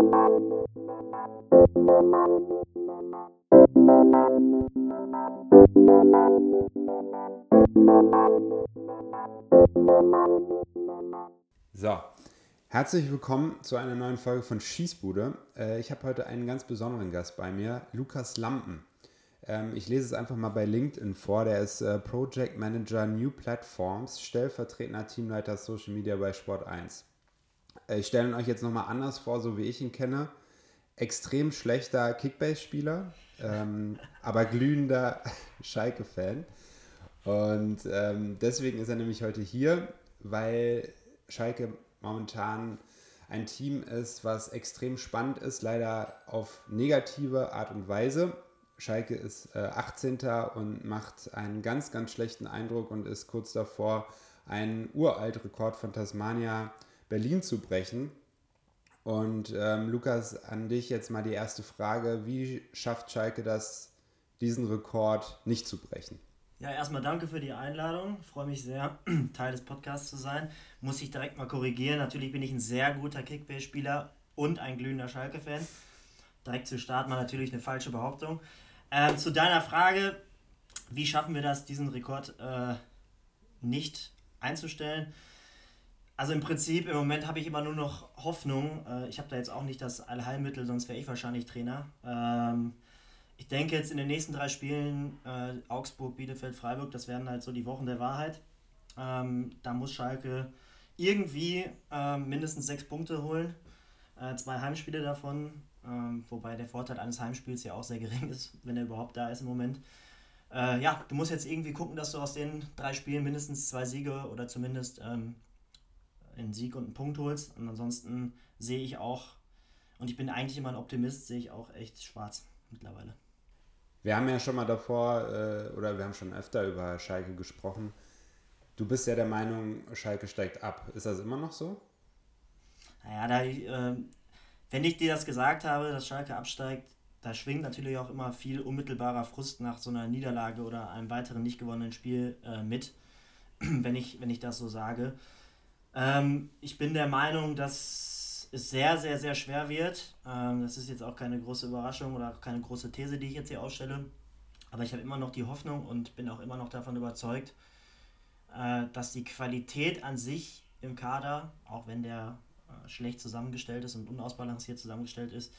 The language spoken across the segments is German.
So, herzlich willkommen zu einer neuen Folge von Schießbude. Äh, ich habe heute einen ganz besonderen Gast bei mir, Lukas Lampen. Ähm, ich lese es einfach mal bei LinkedIn vor. Der ist äh, Project Manager New Platforms, stellvertretender Teamleiter Social Media bei Sport 1. Äh, ich stelle euch jetzt nochmal anders vor, so wie ich ihn kenne. Extrem schlechter Kickbase-Spieler, ähm, aber glühender Schalke-Fan. Und ähm, deswegen ist er nämlich heute hier, weil Schalke momentan ein Team ist, was extrem spannend ist, leider auf negative Art und Weise. Schalke ist äh, 18. und macht einen ganz, ganz schlechten Eindruck und ist kurz davor, einen Uraltrekord von Tasmania Berlin zu brechen. Und ähm, Lukas, an dich jetzt mal die erste Frage. Wie schafft Schalke das, diesen Rekord nicht zu brechen? Ja, erstmal danke für die Einladung. Freue mich sehr, Teil des Podcasts zu sein. Muss ich direkt mal korrigieren. Natürlich bin ich ein sehr guter Kickbase-Spieler und ein glühender Schalke-Fan. Direkt zu starten war natürlich eine falsche Behauptung. Äh, zu deiner Frage, wie schaffen wir das, diesen Rekord äh, nicht einzustellen? Also im Prinzip, im Moment habe ich immer nur noch Hoffnung. Äh, ich habe da jetzt auch nicht das Allheilmittel, sonst wäre ich wahrscheinlich Trainer. Ähm, ich denke jetzt in den nächsten drei Spielen, äh, Augsburg, Bielefeld, Freiburg, das werden halt so die Wochen der Wahrheit. Ähm, da muss Schalke irgendwie äh, mindestens sechs Punkte holen. Äh, zwei Heimspiele davon, ähm, wobei der Vorteil eines Heimspiels ja auch sehr gering ist, wenn er überhaupt da ist im Moment. Ja, du musst jetzt irgendwie gucken, dass du aus den drei Spielen mindestens zwei Siege oder zumindest ähm, einen Sieg und einen Punkt holst. Und ansonsten sehe ich auch, und ich bin eigentlich immer ein Optimist, sehe ich auch echt schwarz mittlerweile. Wir haben ja schon mal davor, äh, oder wir haben schon öfter über Schalke gesprochen. Du bist ja der Meinung, Schalke steigt ab. Ist das immer noch so? Naja, da, äh, wenn ich dir das gesagt habe, dass Schalke absteigt, da schwingt natürlich auch immer viel unmittelbarer Frust nach so einer Niederlage oder einem weiteren nicht gewonnenen Spiel äh, mit, wenn ich, wenn ich das so sage. Ähm, ich bin der Meinung, dass es sehr, sehr, sehr schwer wird. Ähm, das ist jetzt auch keine große Überraschung oder keine große These, die ich jetzt hier ausstelle. Aber ich habe immer noch die Hoffnung und bin auch immer noch davon überzeugt, äh, dass die Qualität an sich im Kader, auch wenn der äh, schlecht zusammengestellt ist und unausbalanciert zusammengestellt ist,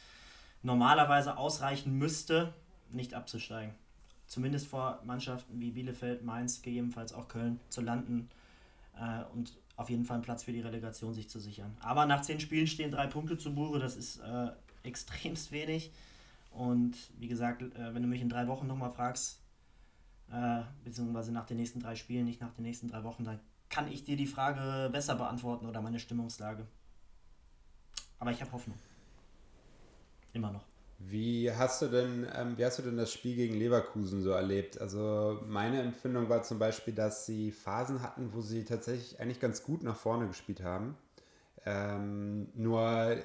normalerweise ausreichen müsste, nicht abzusteigen. Zumindest vor Mannschaften wie Bielefeld, Mainz, gegebenenfalls auch Köln zu landen äh, und auf jeden Fall einen Platz für die Relegation sich zu sichern. Aber nach zehn Spielen stehen drei Punkte zu Buche, das ist äh, extremst wenig. Und wie gesagt, äh, wenn du mich in drei Wochen nochmal fragst, äh, beziehungsweise nach den nächsten drei Spielen, nicht nach den nächsten drei Wochen, dann kann ich dir die Frage besser beantworten oder meine Stimmungslage. Aber ich habe Hoffnung. Immer noch. Wie hast du denn, ähm, wie hast du denn das Spiel gegen Leverkusen so erlebt? Also meine Empfindung war zum Beispiel, dass sie Phasen hatten, wo sie tatsächlich eigentlich ganz gut nach vorne gespielt haben. Ähm, nur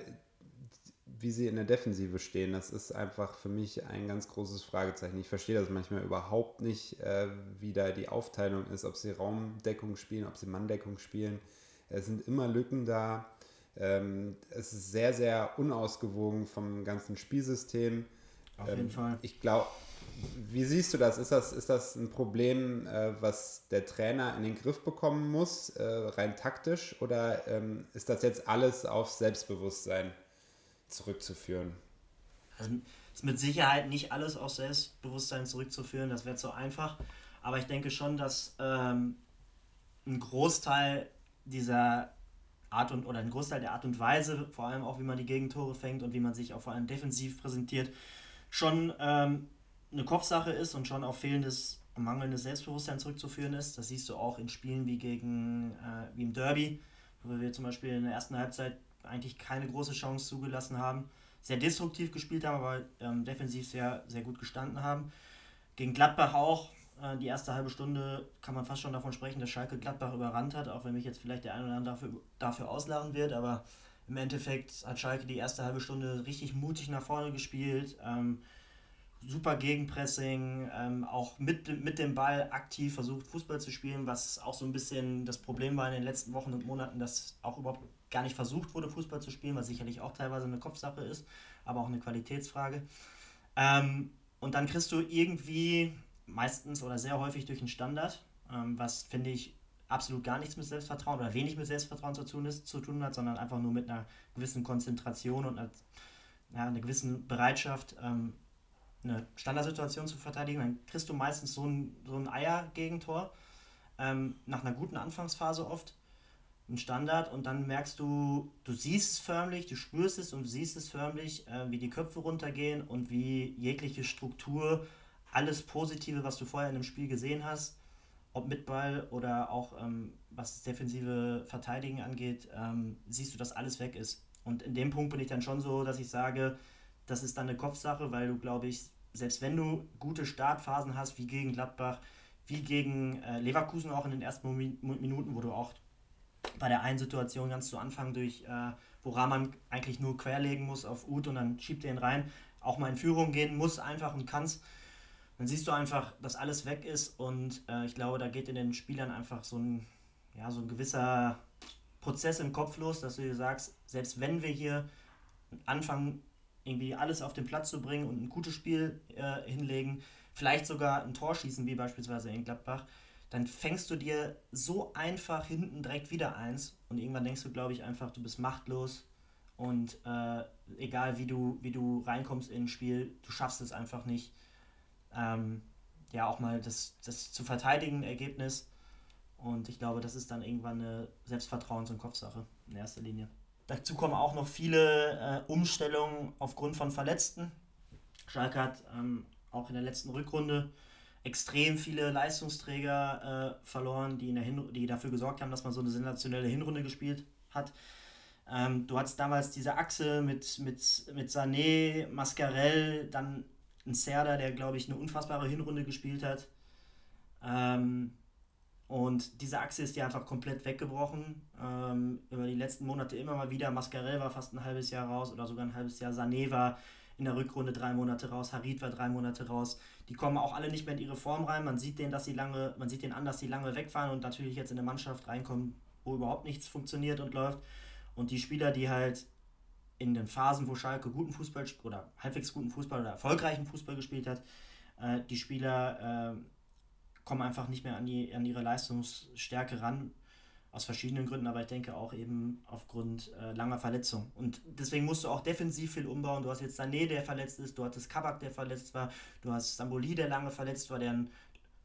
wie sie in der Defensive stehen, das ist einfach für mich ein ganz großes Fragezeichen. Ich verstehe das manchmal überhaupt nicht, äh, wie da die Aufteilung ist, ob sie Raumdeckung spielen, ob sie Manndeckung spielen. Es sind immer Lücken da. Ähm, es ist sehr, sehr unausgewogen vom ganzen Spielsystem. Auf jeden ähm, Fall. Ich glaube, wie siehst du das? Ist das, ist das ein Problem, äh, was der Trainer in den Griff bekommen muss, äh, rein taktisch? Oder ähm, ist das jetzt alles auf Selbstbewusstsein zurückzuführen? Also ist mit Sicherheit nicht alles auf Selbstbewusstsein zurückzuführen, das wäre zu einfach. Aber ich denke schon, dass ähm, ein Großteil dieser Art und oder ein Großteil der Art und Weise, vor allem auch wie man die Gegentore fängt und wie man sich auch vor allem defensiv präsentiert, schon ähm, eine Kopfsache ist und schon auf fehlendes, mangelndes Selbstbewusstsein zurückzuführen ist. Das siehst du auch in Spielen wie gegen äh, wie im Derby, wo wir zum Beispiel in der ersten Halbzeit eigentlich keine große Chance zugelassen haben, sehr destruktiv gespielt haben, aber ähm, defensiv sehr, sehr gut gestanden haben. Gegen Gladbach auch, äh, die erste halbe Stunde kann man fast schon davon sprechen, dass Schalke Gladbach überrannt hat, auch wenn mich jetzt vielleicht der eine oder andere dafür, dafür auslachen wird, aber im Endeffekt hat Schalke die erste halbe Stunde richtig mutig nach vorne gespielt, ähm, super Gegenpressing, ähm, auch mit, mit dem Ball aktiv versucht, Fußball zu spielen, was auch so ein bisschen das Problem war in den letzten Wochen und Monaten, dass auch überhaupt gar nicht versucht wurde, Fußball zu spielen, was sicherlich auch teilweise eine Kopfsache ist, aber auch eine Qualitätsfrage. Ähm, und dann kriegst du irgendwie meistens oder sehr häufig durch einen Standard, ähm, was finde ich absolut gar nichts mit Selbstvertrauen oder wenig mit Selbstvertrauen zu tun, ist, zu tun hat, sondern einfach nur mit einer gewissen Konzentration und einer, ja, einer gewissen Bereitschaft, ähm, eine Standardsituation zu verteidigen. Dann kriegst du meistens so ein, so ein Eier-Gegentor ähm, nach einer guten Anfangsphase oft ein Standard und dann merkst du, du siehst es förmlich, du spürst es und du siehst es förmlich, äh, wie die Köpfe runtergehen und wie jegliche Struktur, alles Positive, was du vorher in dem Spiel gesehen hast, ob mit Ball oder auch ähm, was das defensive Verteidigen angeht, ähm, siehst du, dass alles weg ist. Und in dem Punkt bin ich dann schon so, dass ich sage, das ist dann eine Kopfsache, weil du, glaube ich, selbst wenn du gute Startphasen hast, wie gegen Gladbach, wie gegen äh, Leverkusen auch in den ersten Minuten, wo du auch bei der einen Situation ganz zu Anfang durch, äh, wo Rahman eigentlich nur querlegen muss auf Ut und dann schiebt er ihn rein, auch mal in Führung gehen muss einfach und kannst. Dann siehst du einfach, dass alles weg ist und äh, ich glaube, da geht in den Spielern einfach so ein, ja, so ein gewisser Prozess im Kopf los, dass du dir sagst, selbst wenn wir hier anfangen, irgendwie alles auf den Platz zu bringen und ein gutes Spiel äh, hinlegen, vielleicht sogar ein Tor schießen, wie beispielsweise in Gladbach, dann fängst du dir so einfach hinten direkt wieder eins und irgendwann denkst du, glaube ich, einfach, du bist machtlos und äh, egal wie du, wie du reinkommst in ein Spiel, du schaffst es einfach nicht. Ähm, ja, auch mal das, das zu verteidigen, Ergebnis. Und ich glaube, das ist dann irgendwann eine Selbstvertrauens- und Kopfsache in erster Linie. Dazu kommen auch noch viele äh, Umstellungen aufgrund von Verletzten. Schalke hat ähm, auch in der letzten Rückrunde extrem viele Leistungsträger äh, verloren, die, in der die dafür gesorgt haben, dass man so eine sensationelle Hinrunde gespielt hat. Ähm, du hattest damals diese Achse mit, mit, mit Sané, Mascarell, dann ein Serda, der, glaube ich, eine unfassbare Hinrunde gespielt hat. Ähm, und diese Achse ist ja einfach komplett weggebrochen. Ähm, über die letzten Monate immer mal wieder. Mascarell war fast ein halbes Jahr raus oder sogar ein halbes Jahr. Sané war in der Rückrunde drei Monate raus. Harid war drei Monate raus. Die kommen auch alle nicht mehr in ihre Form rein. Man sieht denen, dass sie lange, man sieht denen an, dass sie lange wegfahren und natürlich jetzt in eine Mannschaft reinkommen, wo überhaupt nichts funktioniert und läuft. Und die Spieler, die halt in den Phasen, wo Schalke guten Fußball oder halbwegs guten Fußball oder erfolgreichen Fußball gespielt hat, äh, die Spieler äh, kommen einfach nicht mehr an, die, an ihre Leistungsstärke ran. Aus verschiedenen Gründen, aber ich denke auch eben aufgrund äh, langer Verletzung. Und deswegen musst du auch defensiv viel umbauen. Du hast jetzt Sané, der verletzt ist, du hattest Kabak, der verletzt war, du hast Stamboli, der lange verletzt war, der ein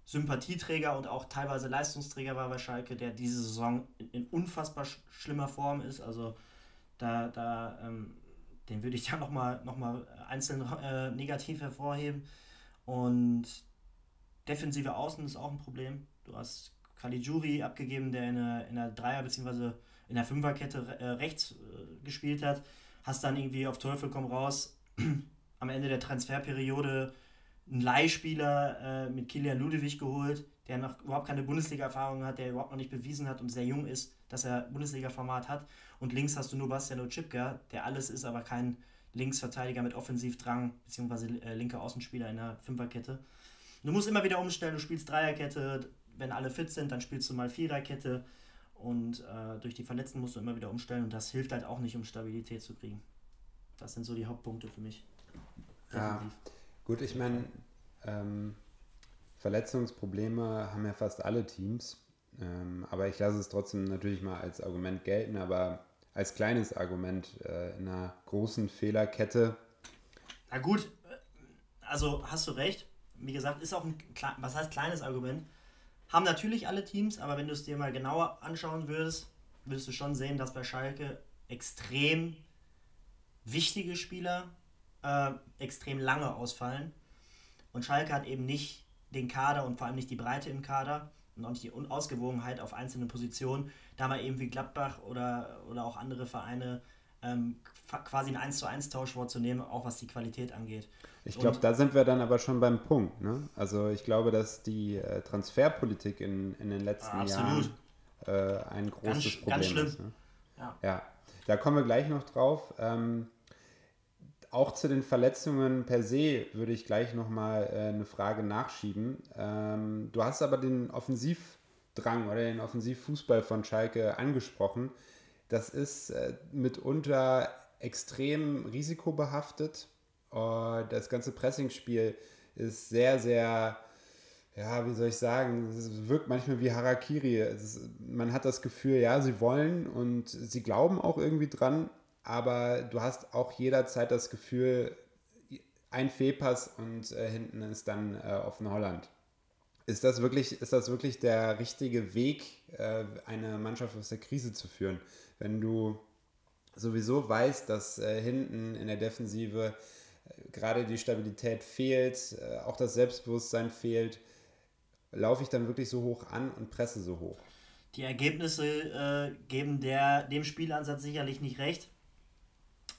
Sympathieträger und auch teilweise Leistungsträger war bei Schalke, der diese Saison in, in unfassbar sch schlimmer Form ist. Also da, da ähm, den würde ich ja nochmal noch mal einzeln äh, negativ hervorheben. Und defensive Außen ist auch ein Problem. Du hast Caligiuri abgegeben, der in der, in der Dreier- bzw. in der Fünferkette äh, rechts äh, gespielt hat. Hast dann irgendwie auf Teufel komm raus am Ende der Transferperiode einen Leihspieler äh, mit Kilian Ludewig geholt, der noch überhaupt keine Bundesliga-Erfahrung hat, der überhaupt noch nicht bewiesen hat und sehr jung ist, dass er Bundesliga-Format hat. Und links hast du nur Bastian Ochipka, der alles ist, aber kein Linksverteidiger mit Offensivdrang, beziehungsweise äh, linker Außenspieler in der Fünferkette. Du musst immer wieder umstellen, du spielst Dreierkette, wenn alle fit sind, dann spielst du mal Viererkette und äh, durch die Verletzten musst du immer wieder umstellen und das hilft halt auch nicht, um Stabilität zu kriegen. Das sind so die Hauptpunkte für mich. Ja, gut, ich meine, ähm, Verletzungsprobleme haben ja fast alle Teams, ähm, aber ich lasse es trotzdem natürlich mal als Argument gelten, aber als kleines Argument äh, in einer großen Fehlerkette. Na gut, äh, also hast du recht wie gesagt, ist auch ein, was heißt kleines Argument. Haben natürlich alle Teams, aber wenn du es dir mal genauer anschauen würdest, würdest du schon sehen, dass bei Schalke extrem wichtige Spieler äh, extrem lange ausfallen. Und Schalke hat eben nicht den Kader und vor allem nicht die Breite im Kader und auch nicht die Unausgewogenheit auf einzelnen Positionen, da mal eben wie Gladbach oder, oder auch andere Vereine ähm, quasi einen 1 zu 1 Tausch vorzunehmen, auch was die Qualität angeht. Ich glaube, da sind wir dann aber schon beim Punkt. Ne? Also ich glaube, dass die äh, Transferpolitik in, in den letzten ah, Jahren äh, ein großes ganz, Problem ganz ist. Ne? Ja. ja. da kommen wir gleich noch drauf. Ähm, auch zu den Verletzungen per se würde ich gleich nochmal äh, eine Frage nachschieben. Ähm, du hast aber den Offensivdrang oder den Offensivfußball von Schalke angesprochen. Das ist äh, mitunter extrem risikobehaftet. Uh, das ganze Pressingspiel ist sehr, sehr, ja, wie soll ich sagen, es wirkt manchmal wie Harakiri. Ist, man hat das Gefühl, ja, sie wollen und sie glauben auch irgendwie dran, aber du hast auch jederzeit das Gefühl, ein Fehlpass und äh, hinten ist dann äh, offen Holland. Ist das wirklich, ist das wirklich der richtige Weg, äh, eine Mannschaft aus der Krise zu führen? Wenn du sowieso weißt, dass äh, hinten in der Defensive äh, gerade die Stabilität fehlt, äh, auch das Selbstbewusstsein fehlt, laufe ich dann wirklich so hoch an und presse so hoch? Die Ergebnisse geben der, dem Spielansatz sicherlich nicht recht.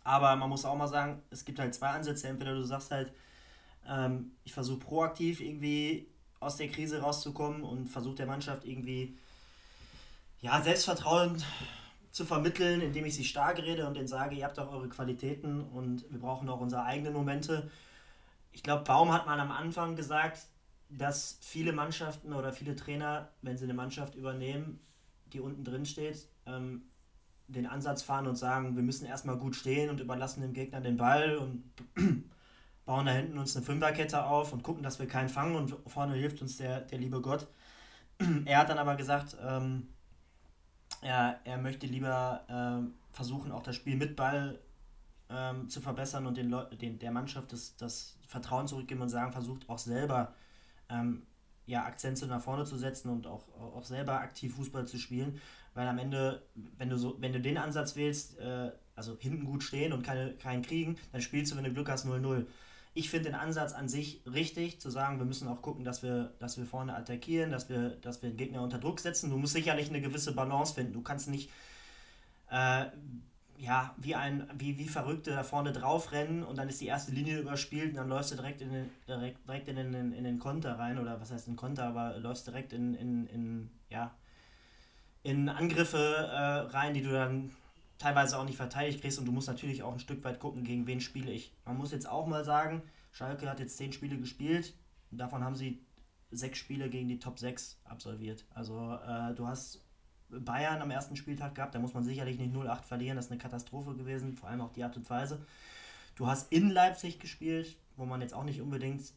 Aber man muss auch mal sagen, es gibt halt zwei Ansätze. Entweder du sagst halt, ähm, ich versuche proaktiv irgendwie aus der Krise rauszukommen und versuche der Mannschaft irgendwie ja, Selbstvertrauen zu vermitteln, indem ich sie stark rede und denen sage, ihr habt auch eure Qualitäten und wir brauchen auch unsere eigenen Momente. Ich glaube, Baum hat mal am Anfang gesagt, dass viele Mannschaften oder viele Trainer, wenn sie eine Mannschaft übernehmen, die unten drin steht, ähm, den Ansatz fahren und sagen, wir müssen erstmal gut stehen und überlassen dem Gegner den Ball und bauen da hinten uns eine Fünferkette auf und gucken, dass wir keinen fangen und vorne hilft uns der, der liebe Gott. er hat dann aber gesagt, ähm, er, er möchte lieber ähm, versuchen, auch das Spiel mit Ball ähm, zu verbessern und den, Leu den der Mannschaft das, das Vertrauen zurückgeben und sagen, versucht auch selber ähm, ja, Akzente nach vorne zu setzen und auch, auch selber aktiv Fußball zu spielen. Weil am Ende, wenn du so, wenn du den Ansatz wählst, äh, also hinten gut stehen und keine, keinen kriegen, dann spielst du, wenn du Glück hast, 0-0. Ich finde den Ansatz an sich richtig, zu sagen, wir müssen auch gucken, dass wir, dass wir vorne attackieren, dass wir, dass wir den Gegner unter Druck setzen. Du musst sicherlich eine gewisse Balance finden. Du kannst nicht äh, ja, wie ein, wie, wie Verrückte da vorne drauf rennen und dann ist die erste Linie überspielt und dann läufst du direkt in den, direkt, direkt in den, in den Konter rein, oder was heißt in Konter, aber läufst direkt in, in, in ja, in Angriffe äh, rein, die du dann teilweise auch nicht verteidigt kriegst und du musst natürlich auch ein Stück weit gucken, gegen wen spiele ich. Man muss jetzt auch mal sagen, Schalke hat jetzt zehn Spiele gespielt, davon haben sie sechs Spiele gegen die Top 6 absolviert. Also äh, du hast Bayern am ersten Spieltag gehabt, da muss man sicherlich nicht 0-8 verlieren, das ist eine Katastrophe gewesen, vor allem auch die Art und Weise. Du hast in Leipzig gespielt, wo man jetzt auch nicht unbedingt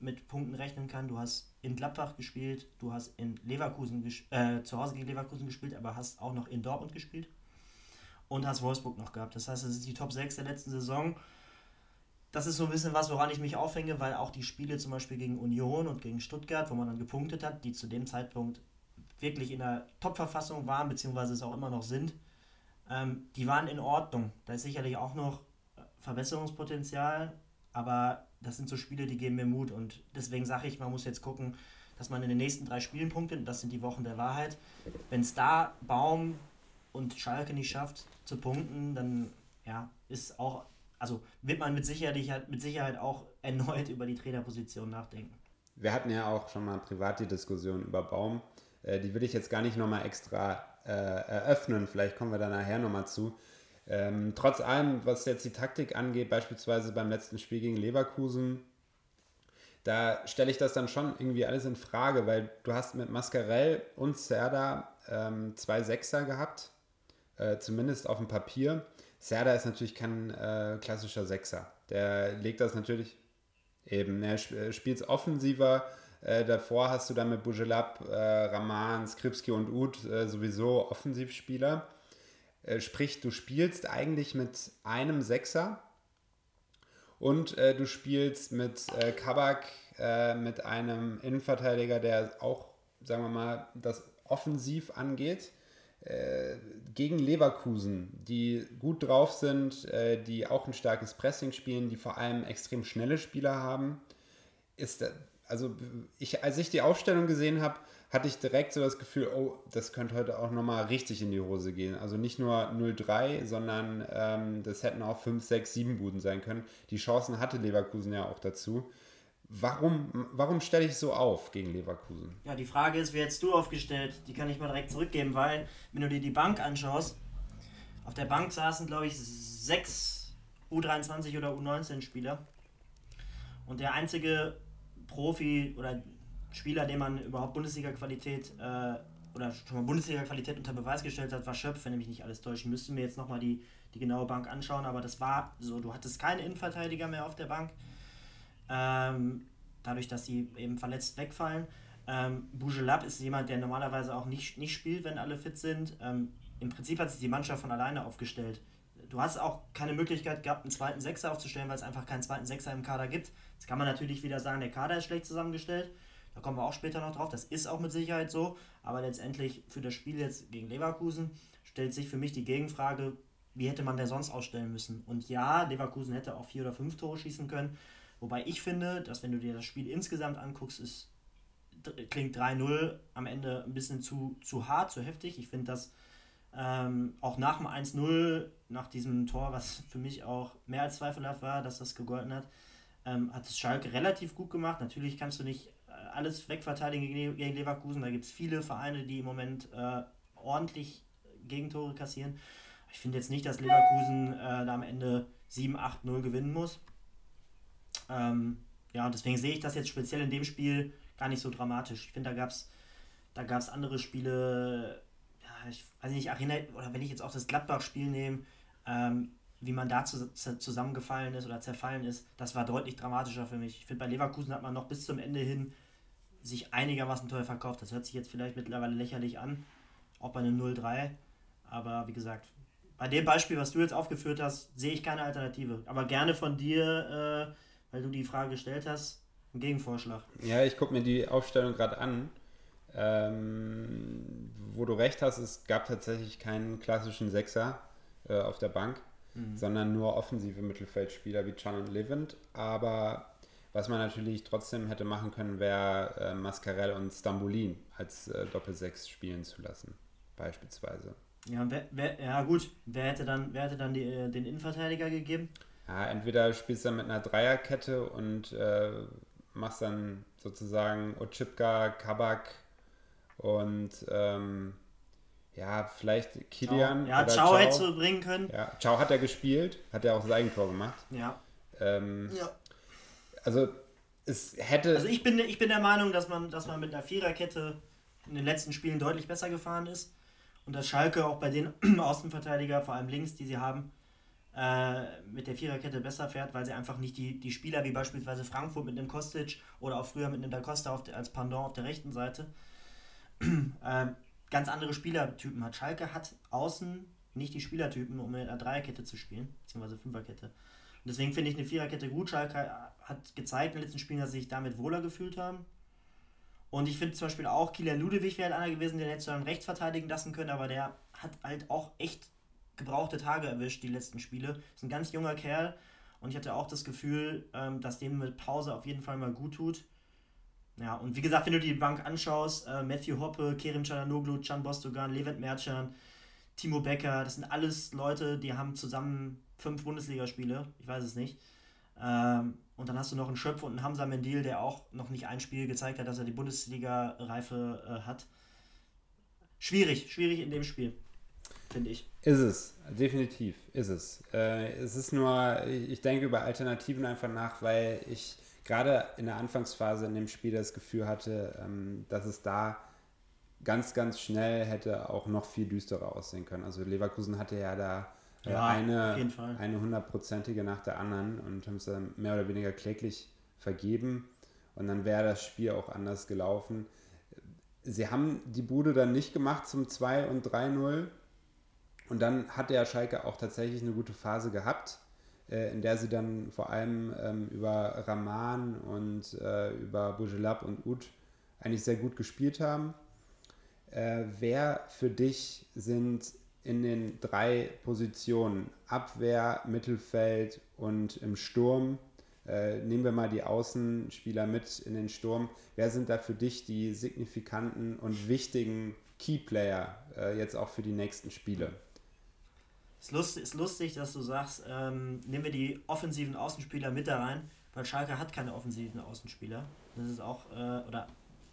mit Punkten rechnen kann. Du hast in Gladbach gespielt, du hast in Leverkusen äh, zu Hause gegen Leverkusen gespielt, aber hast auch noch in Dortmund gespielt und hast Wolfsburg noch gehabt. Das heißt, das ist die Top 6 der letzten Saison. Das ist so ein bisschen was, woran ich mich aufhänge, weil auch die Spiele zum Beispiel gegen Union und gegen Stuttgart, wo man dann gepunktet hat, die zu dem Zeitpunkt wirklich in der Top-Verfassung waren, beziehungsweise es auch immer noch sind, ähm, die waren in Ordnung. Da ist sicherlich auch noch Verbesserungspotenzial, aber das sind so Spiele, die geben mir Mut und deswegen sage ich, man muss jetzt gucken, dass man in den nächsten drei Spielen punktet. Das sind die Wochen der Wahrheit. Wenn es da Baum und Schalke nicht schafft zu punkten, dann ja, ist auch, also wird man mit Sicherheit, mit Sicherheit auch erneut über die Trainerposition nachdenken. Wir hatten ja auch schon mal privat die Diskussion über Baum. Äh, die will ich jetzt gar nicht nochmal extra äh, eröffnen. Vielleicht kommen wir da nachher nochmal zu. Ähm, trotz allem, was jetzt die Taktik angeht, beispielsweise beim letzten Spiel gegen Leverkusen, da stelle ich das dann schon irgendwie alles in Frage, weil du hast mit Mascarell und Serda ähm, zwei Sechser gehabt, äh, zumindest auf dem Papier. Serda ist natürlich kein äh, klassischer Sechser. Der legt das natürlich eben, er spielt es offensiver. Äh, davor hast du dann mit Bujelab, äh, Raman, Skripski und Uth äh, sowieso Offensivspieler. Äh, sprich, du spielst eigentlich mit einem Sechser und äh, du spielst mit Kabak, mit einem Innenverteidiger, der auch, sagen wir mal, das offensiv angeht. Gegen Leverkusen, die gut drauf sind, die auch ein starkes Pressing spielen, die vor allem extrem schnelle Spieler haben, ist also ich, als ich die Aufstellung gesehen habe, hatte ich direkt so das Gefühl, oh, das könnte heute auch nochmal richtig in die Hose gehen. Also nicht nur 0-3, sondern ähm, das hätten auch 5, 6, 7 Buden sein können. Die Chancen hatte Leverkusen ja auch dazu. Warum, warum stelle ich so auf gegen Leverkusen? Ja, die Frage ist, wie hättest du aufgestellt? Die kann ich mal direkt zurückgeben, weil, wenn du dir die Bank anschaust, auf der Bank saßen, glaube ich, sechs U23 oder U19-Spieler. Und der einzige Profi oder Spieler, den man überhaupt Bundesliga-Qualität äh, oder schon mal Bundesliga-Qualität unter Beweis gestellt hat, war Schöpf, wenn mich nicht alles täuscht. Ich müsste mir jetzt nochmal die, die genaue Bank anschauen, aber das war so, du hattest keine Innenverteidiger mehr auf der Bank. Ähm, dadurch, dass sie eben verletzt wegfallen. Ähm, Bougelab ist jemand, der normalerweise auch nicht, nicht spielt, wenn alle fit sind. Ähm, Im Prinzip hat sich die Mannschaft von alleine aufgestellt. Du hast auch keine Möglichkeit gehabt, einen zweiten Sechser aufzustellen, weil es einfach keinen zweiten Sechser im Kader gibt. Jetzt kann man natürlich wieder sagen, der Kader ist schlecht zusammengestellt. Da kommen wir auch später noch drauf. Das ist auch mit Sicherheit so. Aber letztendlich für das Spiel jetzt gegen Leverkusen stellt sich für mich die Gegenfrage, wie hätte man denn sonst ausstellen müssen? Und ja, Leverkusen hätte auch vier oder fünf Tore schießen können. Wobei ich finde, dass wenn du dir das Spiel insgesamt anguckst, ist, klingt 3-0 am Ende ein bisschen zu, zu hart, zu heftig. Ich finde das ähm, auch nach dem 1-0, nach diesem Tor, was für mich auch mehr als zweifelhaft war, dass das gegolten hat, ähm, hat es Schalke relativ gut gemacht. Natürlich kannst du nicht äh, alles wegverteidigen gegen Leverkusen. Da gibt es viele Vereine, die im Moment äh, ordentlich Gegentore kassieren. Ich finde jetzt nicht, dass Leverkusen äh, da am Ende 7-8-0 gewinnen muss. Ähm, ja, deswegen sehe ich das jetzt speziell in dem Spiel gar nicht so dramatisch. Ich finde, da gab es da gab's andere Spiele, ich weiß nicht, erinnere, oder wenn ich jetzt auch das Gladbach-Spiel nehme, ähm, wie man da zu, zu, zusammengefallen ist oder zerfallen ist, das war deutlich dramatischer für mich. Ich finde, bei Leverkusen hat man noch bis zum Ende hin sich einigermaßen toll verkauft. Das hört sich jetzt vielleicht mittlerweile lächerlich an, auch bei einem 0-3. Aber wie gesagt, bei dem Beispiel, was du jetzt aufgeführt hast, sehe ich keine Alternative. Aber gerne von dir, äh, weil du die Frage gestellt hast, einen Gegenvorschlag. Ja, ich gucke mir die Aufstellung gerade an. Ähm, wo du recht hast, es gab tatsächlich keinen klassischen Sechser äh, auf der Bank, mhm. sondern nur offensive Mittelfeldspieler wie Chan und Levent. Aber was man natürlich trotzdem hätte machen können, wäre äh, Mascarell und Stambulin als äh, Doppelsechs spielen zu lassen, beispielsweise. Ja, wer, wer, ja gut, wer hätte dann, wer hätte dann die, äh, den Innenverteidiger gegeben? Ja, entweder spielst du dann mit einer Dreierkette und äh, machst dann sozusagen Ochipka, Kabak und ähm, ja, vielleicht Kilian. Ja, oder Ciao hättest du bringen können. Ja, Ciao hat er gespielt, hat er auch das Eigentor gemacht. Ja. Ähm, ja. Also es hätte. Also ich bin, ich bin der Meinung, dass man, dass man mit einer Viererkette in den letzten Spielen deutlich besser gefahren ist. Und dass Schalke auch bei den Außenverteidiger, vor allem links, die sie haben, äh, mit der Viererkette besser fährt, weil sie einfach nicht die, die Spieler wie beispielsweise Frankfurt mit einem Kostic oder auch früher mit einem Da Costa auf der, als Pendant auf der rechten Seite äh, ganz andere Spielertypen hat. Schalke hat außen nicht die Spielertypen, um in einer Dreierkette zu spielen, beziehungsweise Fünferkette. Und deswegen finde ich eine Viererkette gut. Schalke hat gezeigt in den letzten Spielen, dass sie sich damit wohler gefühlt haben. Und ich finde zum Beispiel auch, Kilian Ludewig wäre einer gewesen, den hättest du dann rechts verteidigen lassen können, aber der hat halt auch echt gebrauchte Tage erwischt, die letzten Spiele. Ist ein ganz junger Kerl und ich hatte auch das Gefühl, ähm, dass dem mit Pause auf jeden Fall mal gut tut. Ja, und wie gesagt, wenn du die Bank anschaust, äh, Matthew Hoppe, Kerim Çalhanoğlu, Can Bostogan, Levent Mercan, Timo Becker, das sind alles Leute, die haben zusammen fünf Bundesligaspiele, ich weiß es nicht. Ähm, und dann hast du noch einen Schöpf und einen Hamza Mendil, der auch noch nicht ein Spiel gezeigt hat, dass er die Bundesliga-Reife äh, hat. Schwierig, schwierig in dem Spiel, finde ich. Ist es, definitiv, ist es. Äh, es ist nur, ich denke über Alternativen einfach nach, weil ich gerade in der Anfangsphase in dem Spiel das Gefühl hatte, ähm, dass es da ganz, ganz schnell hätte auch noch viel düsterer aussehen können. Also Leverkusen hatte ja da äh, ja, eine, eine hundertprozentige nach der anderen und haben es dann mehr oder weniger kläglich vergeben. Und dann wäre das Spiel auch anders gelaufen. Sie haben die Bude dann nicht gemacht zum 2 und 3-0. Und dann hat der Schalke auch tatsächlich eine gute Phase gehabt, in der sie dann vor allem ähm, über Raman und äh, über Bujelab und Ud eigentlich sehr gut gespielt haben. Äh, wer für dich sind in den drei Positionen, Abwehr, Mittelfeld und im Sturm, äh, nehmen wir mal die Außenspieler mit in den Sturm. Wer sind da für dich die signifikanten und wichtigen Keyplayer äh, jetzt auch für die nächsten Spiele? Es ist lustig, ist lustig dass du sagst, ähm, nehmen wir die offensiven Außenspieler mit da rein, weil Schalke hat keine offensiven Außenspieler. Das ist auch, äh, oder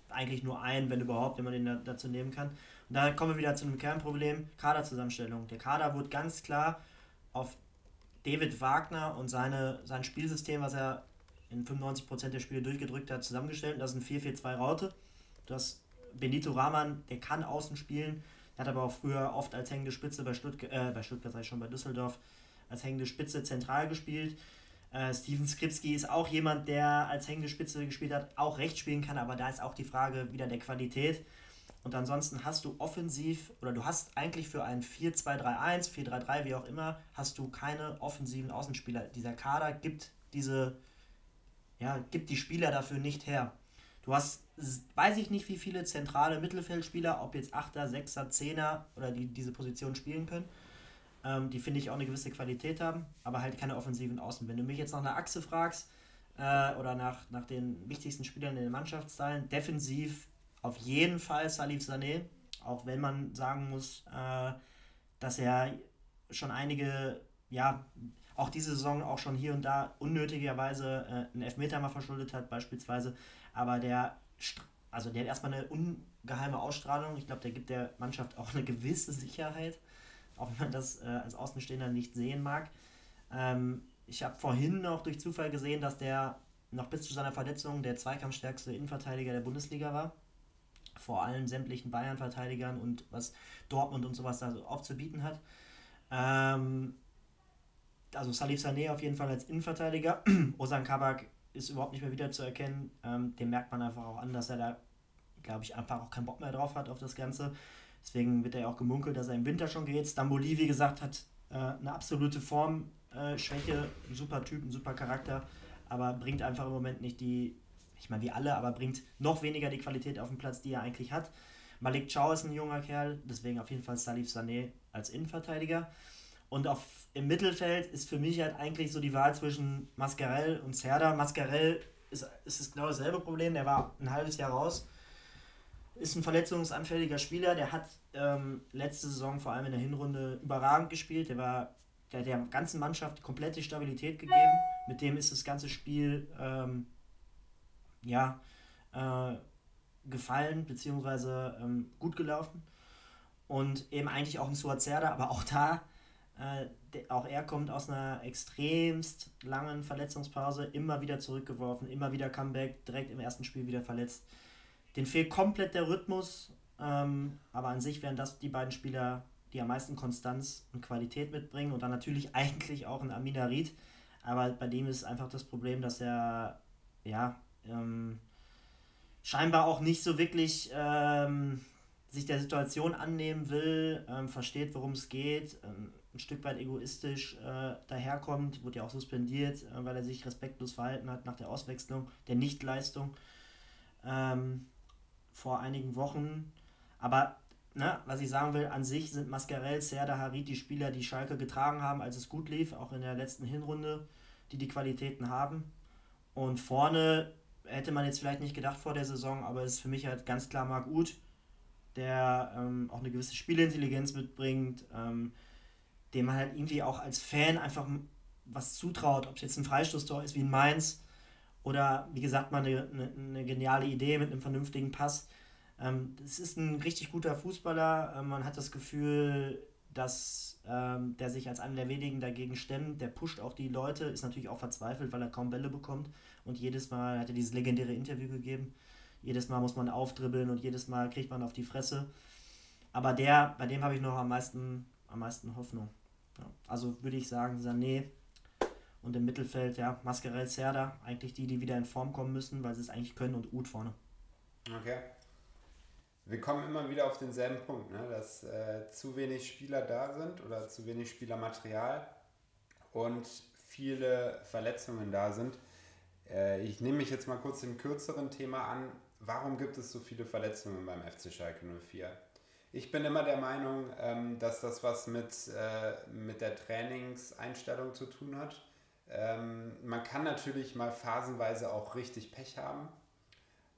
eigentlich nur ein, wenn überhaupt, wenn man den da, dazu nehmen kann. Und da kommen wir wieder zu einem Kernproblem, Kaderzusammenstellung. Der Kader wurde ganz klar auf David Wagner und seine, sein Spielsystem, was er in 95% der Spiele durchgedrückt hat, zusammengestellt. Das ist ein 4-4-2-Raute. Du hast Benito Rahman, der kann außen spielen, der hat aber auch früher oft als hängende Spitze bei Stuttgart, äh, bei Stuttgart sei schon bei Düsseldorf, als hängende Spitze zentral gespielt. Äh, Steven Skripski ist auch jemand, der als hängende Spitze gespielt hat, auch rechts spielen kann, aber da ist auch die Frage wieder der Qualität. Und ansonsten hast du offensiv, oder du hast eigentlich für ein 4-2-3-1, 4-3-3, wie auch immer, hast du keine offensiven Außenspieler. Dieser Kader gibt diese, ja, gibt die Spieler dafür nicht her. Du hast, weiß ich nicht, wie viele zentrale Mittelfeldspieler, ob jetzt 8er, 6er, 10er oder die diese Position spielen können. Ähm, die finde ich auch eine gewisse Qualität haben, aber halt keine offensiven Außen. Wenn du mich jetzt nach einer Achse fragst äh, oder nach, nach den wichtigsten Spielern in den Mannschaftsteilen, defensiv auf jeden Fall Salif Sané, auch wenn man sagen muss, äh, dass er schon einige, ja, auch diese Saison auch schon hier und da unnötigerweise äh, einen Elfmeter mal verschuldet hat, beispielsweise. Aber der, also der hat erstmal eine ungeheime Ausstrahlung. Ich glaube, der gibt der Mannschaft auch eine gewisse Sicherheit auch wenn man das äh, als Außenstehender nicht sehen mag. Ähm, ich habe vorhin noch durch Zufall gesehen, dass der noch bis zu seiner Verletzung der zweikampfstärkste Innenverteidiger der Bundesliga war. Vor allen sämtlichen Bayern-Verteidigern und was Dortmund und sowas da so aufzubieten hat. Ähm, also Salif Sané auf jeden Fall als Innenverteidiger. Ozan Kabak ist überhaupt nicht mehr wiederzuerkennen. Ähm, dem merkt man einfach auch an, dass er da, glaube ich, einfach auch keinen Bock mehr drauf hat auf das Ganze. Deswegen wird er ja auch gemunkelt, dass er im Winter schon geht. Stamboli, wie gesagt, hat äh, eine absolute Formschwäche, äh, ein super Typ, ein super Charakter, aber bringt einfach im Moment nicht die, ich meine wie alle, aber bringt noch weniger die Qualität auf den Platz, die er eigentlich hat. Malik Chow ist ein junger Kerl, deswegen auf jeden Fall Salif Sané als Innenverteidiger. Und auf, im Mittelfeld ist für mich halt eigentlich so die Wahl zwischen Mascarell und Serda. Mascarell ist, ist es genau dasselbe Problem, der war ein halbes Jahr raus ist ein verletzungsanfälliger Spieler, der hat ähm, letzte Saison vor allem in der Hinrunde überragend gespielt. Der war der der ganzen Mannschaft komplette Stabilität gegeben. Mit dem ist das ganze Spiel ähm, ja äh, gefallen bzw. Ähm, gut gelaufen. Und eben eigentlich auch ein Suazerda, aber auch da, auch er kommt aus einer extremst langen Verletzungspause, immer wieder zurückgeworfen, immer wieder Comeback, direkt im ersten Spiel wieder verletzt. Den fehlt komplett der Rhythmus, ähm, aber an sich wären das die beiden Spieler, die am meisten Konstanz und Qualität mitbringen und dann natürlich eigentlich auch ein Aminarit. Aber bei dem ist einfach das Problem, dass er ja ähm, scheinbar auch nicht so wirklich ähm, sich der Situation annehmen will, ähm, versteht, worum es geht, ähm, ein Stück weit egoistisch äh, daherkommt, wurde ja auch suspendiert, äh, weil er sich respektlos verhalten hat nach der Auswechslung, der Nichtleistung. Ähm, vor einigen Wochen. Aber ne, was ich sagen will, an sich sind Mascarell, Serda, Harit die Spieler, die Schalke getragen haben, als es gut lief, auch in der letzten Hinrunde, die die Qualitäten haben. Und vorne hätte man jetzt vielleicht nicht gedacht vor der Saison, aber es ist für mich halt ganz klar Marc Uth, der ähm, auch eine gewisse Spielintelligenz mitbringt, ähm, dem man halt irgendwie auch als Fan einfach was zutraut, ob es jetzt ein Freistoßtor ist wie in Mainz oder wie gesagt mal eine, eine, eine geniale Idee mit einem vernünftigen Pass. Ähm, es ist ein richtig guter Fußballer. Ähm, man hat das Gefühl, dass ähm, der sich als einer der wenigen dagegen stemmt. Der pusht auch die Leute, ist natürlich auch verzweifelt, weil er kaum Bälle bekommt. Und jedes Mal hat er dieses legendäre Interview gegeben. Jedes Mal muss man aufdribbeln und jedes Mal kriegt man auf die Fresse. Aber der, bei dem habe ich noch am meisten, am meisten Hoffnung. Also würde ich sagen, Sané und im Mittelfeld, ja, Mascarell, Serda, eigentlich die, die wieder in Form kommen müssen, weil sie es eigentlich können und Uth vorne. Okay. Wir kommen immer wieder auf denselben Punkt, ne? dass äh, zu wenig Spieler da sind oder zu wenig Spielermaterial und viele Verletzungen da sind. Äh, ich nehme mich jetzt mal kurz dem kürzeren Thema an. Warum gibt es so viele Verletzungen beim FC Schalke 04? Ich bin immer der Meinung, ähm, dass das was mit, äh, mit der Trainingseinstellung zu tun hat. Ähm, man kann natürlich mal phasenweise auch richtig Pech haben,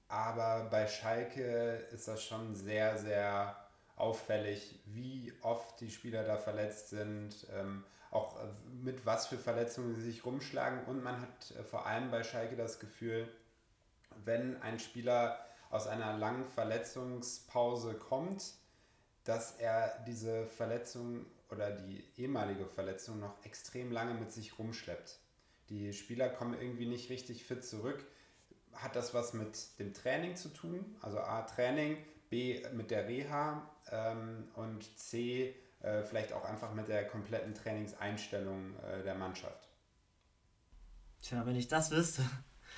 aber bei Schalke ist das schon sehr, sehr auffällig, wie oft die Spieler da verletzt sind, ähm, auch äh, mit was für Verletzungen sie sich rumschlagen und man hat äh, vor allem bei Schalke das Gefühl, wenn ein Spieler aus einer langen Verletzungspause kommt, dass er diese Verletzung oder die ehemalige Verletzung noch extrem lange mit sich rumschleppt. Die Spieler kommen irgendwie nicht richtig fit zurück. Hat das was mit dem Training zu tun? Also A, Training, B, mit der Reha ähm, und C, äh, vielleicht auch einfach mit der kompletten Trainingseinstellung äh, der Mannschaft. Tja, wenn ich das wüsste,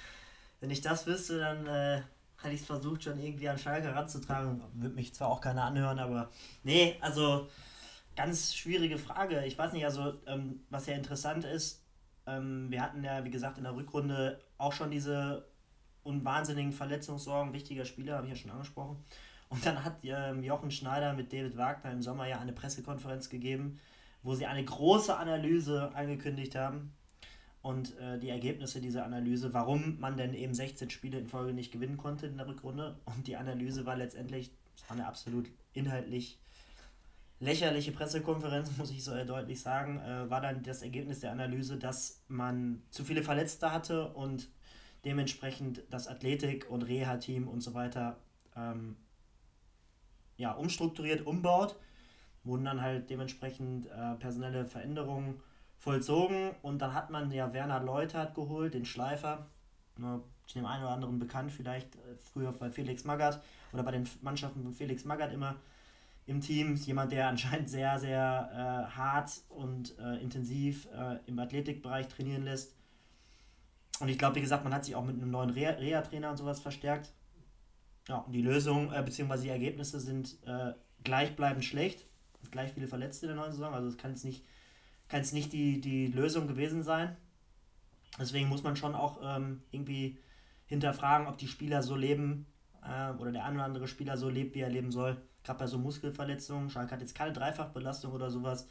wenn ich das wüsste, dann äh, hätte ich es versucht, schon irgendwie an Schalke ranzutragen. Würde mich zwar auch keiner anhören, aber nee, also ganz schwierige Frage. Ich weiß nicht, also ähm, was ja interessant ist, ähm, wir hatten ja, wie gesagt, in der Rückrunde auch schon diese unwahnsinnigen Verletzungssorgen wichtiger Spieler, habe ich ja schon angesprochen. Und dann hat ähm, Jochen Schneider mit David Wagner im Sommer ja eine Pressekonferenz gegeben, wo sie eine große Analyse angekündigt haben. Und äh, die Ergebnisse dieser Analyse, warum man denn eben 16 Spiele in Folge nicht gewinnen konnte in der Rückrunde. Und die Analyse war letztendlich, das war eine absolut inhaltlich lächerliche Pressekonferenz, muss ich so deutlich sagen, äh, war dann das Ergebnis der Analyse, dass man zu viele Verletzte hatte und dementsprechend das Athletik- und Reha-Team und so weiter ähm, ja, umstrukturiert, umbaut. Wurden dann halt dementsprechend äh, personelle Veränderungen vollzogen und dann hat man ja Werner Leutert geholt, den Schleifer, ne, dem einen oder anderen bekannt, vielleicht äh, früher bei Felix Magath oder bei den Mannschaften von Felix Magath immer im Team. Jemand, der anscheinend sehr, sehr äh, hart und äh, intensiv äh, im Athletikbereich trainieren lässt. Und ich glaube, wie gesagt, man hat sich auch mit einem neuen Reha-Trainer und sowas verstärkt. Ja, und die Lösung äh, bzw. die Ergebnisse sind äh, gleichbleibend schlecht. Gleich viele Verletzte in der neuen Saison. Also es kann jetzt nicht, kann jetzt nicht die, die Lösung gewesen sein. Deswegen muss man schon auch ähm, irgendwie hinterfragen, ob die Spieler so leben äh, oder der ein oder andere Spieler so lebt, wie er leben soll gerade bei so Muskelverletzungen, Schalke hat jetzt keine Dreifachbelastung oder sowas,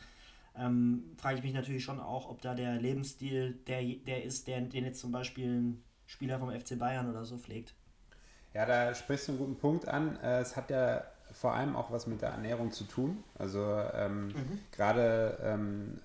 ähm, frage ich mich natürlich schon auch, ob da der Lebensstil der, der ist, der, den jetzt zum Beispiel ein Spieler vom FC Bayern oder so pflegt. Ja, da sprichst du einen guten Punkt an. Äh, es hat ja vor allem auch was mit der Ernährung zu tun. Also ähm, mhm. gerade ähm,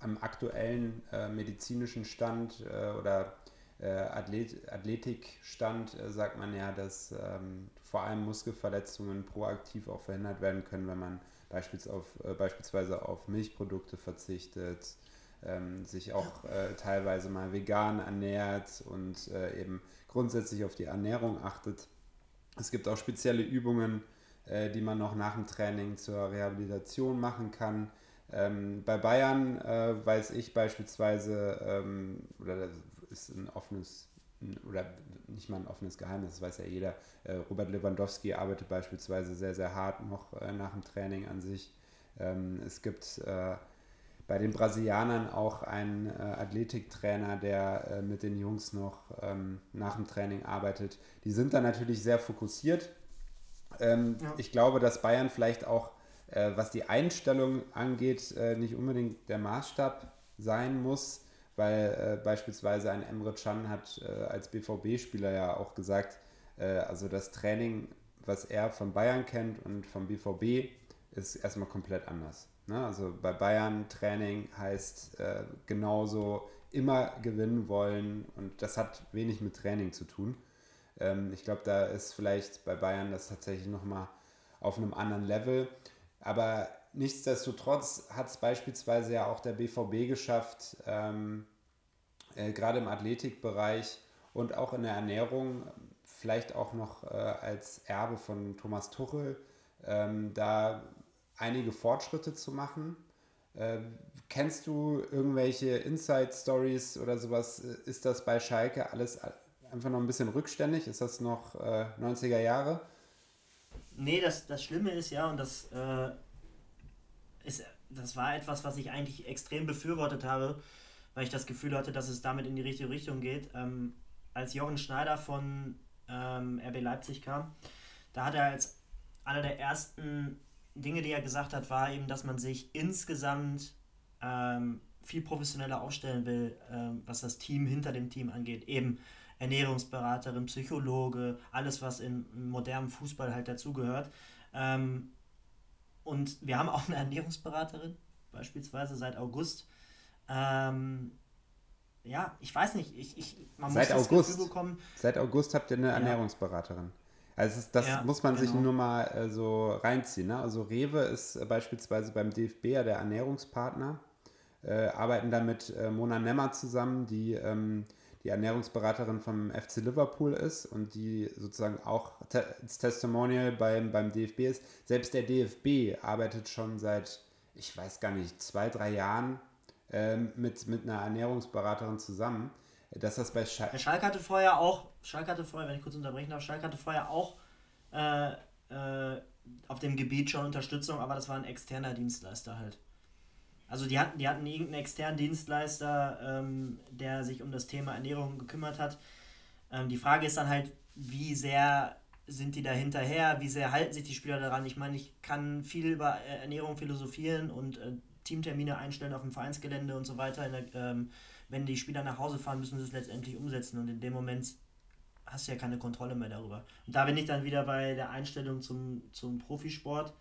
am aktuellen äh, medizinischen Stand äh, oder äh, Athlet Athletikstand äh, sagt man ja, dass ähm, vor allem Muskelverletzungen proaktiv auch verhindert werden können, wenn man beispielsweise auf, äh, beispielsweise auf Milchprodukte verzichtet, ähm, sich auch äh, teilweise mal vegan ernährt und äh, eben grundsätzlich auf die Ernährung achtet. Es gibt auch spezielle Übungen, äh, die man noch nach dem Training zur Rehabilitation machen kann. Ähm, bei Bayern äh, weiß ich beispielsweise, ähm, oder das ist ein offenes oder nicht mal ein offenes Geheimnis, das weiß ja jeder. Äh, Robert Lewandowski arbeitet beispielsweise sehr, sehr hart noch äh, nach dem Training an sich. Ähm, es gibt äh, bei den Brasilianern auch einen Athletiktrainer, der mit den Jungs noch ähm, nach dem Training arbeitet. Die sind dann natürlich sehr fokussiert. Ähm, ja. Ich glaube, dass Bayern vielleicht auch, was die Einstellung angeht, nicht unbedingt der Maßstab sein muss weil äh, beispielsweise ein Emre Can hat äh, als BVB-Spieler ja auch gesagt, äh, also das Training, was er von Bayern kennt und vom BVB, ist erstmal komplett anders. Ne? Also bei Bayern Training heißt äh, genauso immer gewinnen wollen und das hat wenig mit Training zu tun. Ähm, ich glaube, da ist vielleicht bei Bayern das tatsächlich nochmal auf einem anderen Level. Aber nichtsdestotrotz hat es beispielsweise ja auch der BVB geschafft, ähm, äh, gerade im Athletikbereich und auch in der Ernährung, vielleicht auch noch äh, als Erbe von Thomas Tuchel, ähm, da einige Fortschritte zu machen. Äh, kennst du irgendwelche Inside-Stories oder sowas? Ist das bei Schalke alles einfach noch ein bisschen rückständig? Ist das noch äh, 90er Jahre? Nee, das, das Schlimme ist ja, und das, äh, ist, das war etwas, was ich eigentlich extrem befürwortet habe, weil ich das Gefühl hatte, dass es damit in die richtige Richtung geht. Ähm, als Jochen Schneider von ähm, RB Leipzig kam, da hat er als einer der ersten Dinge, die er gesagt hat, war eben, dass man sich insgesamt ähm, viel professioneller aufstellen will, ähm, was das Team hinter dem Team angeht. Eben Ernährungsberaterin, Psychologe, alles, was in, in modernem Fußball halt dazugehört. Ähm, und wir haben auch eine Ernährungsberaterin, beispielsweise seit August. Ähm, ja, ich weiß nicht, ich, ich, man Seit muss August. das Gefühl bekommen. Seit August habt ihr eine ja. Ernährungsberaterin. Also das ja, muss man genau. sich nur mal äh, so reinziehen. Ne? Also Rewe ist äh, beispielsweise beim DFB ja der Ernährungspartner, äh, arbeiten da mit äh, Mona Nemmer zusammen, die ähm, die Ernährungsberaterin vom FC Liverpool ist und die sozusagen auch das Testimonial beim, beim DFB ist. Selbst der DFB arbeitet schon seit, ich weiß gar nicht, zwei, drei Jahren ähm, mit, mit einer Ernährungsberaterin zusammen. Dass das bei Schalke. Schalke hatte vorher auch, Schalke hatte vorher, wenn ich kurz unterbrechen darf, Schalke hatte vorher auch äh, äh, auf dem Gebiet schon Unterstützung, aber das war ein externer Dienstleister halt. Also die hatten, die hatten irgendeinen externen Dienstleister, ähm, der sich um das Thema Ernährung gekümmert hat. Ähm, die Frage ist dann halt, wie sehr sind die da hinterher, wie sehr halten sich die Spieler daran. Ich meine, ich kann viel über äh, Ernährung philosophieren und äh, Teamtermine einstellen auf dem Vereinsgelände und so weiter. Der, ähm, wenn die Spieler nach Hause fahren, müssen sie es letztendlich umsetzen und in dem Moment hast du ja keine Kontrolle mehr darüber. Und da bin ich dann wieder bei der Einstellung zum, zum Profisport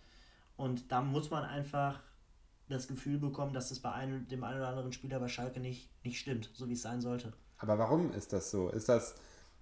und da muss man einfach das Gefühl bekommen, dass das bei einem, dem einen oder anderen Spieler bei Schalke nicht, nicht stimmt, so wie es sein sollte. Aber warum ist das so? Ist das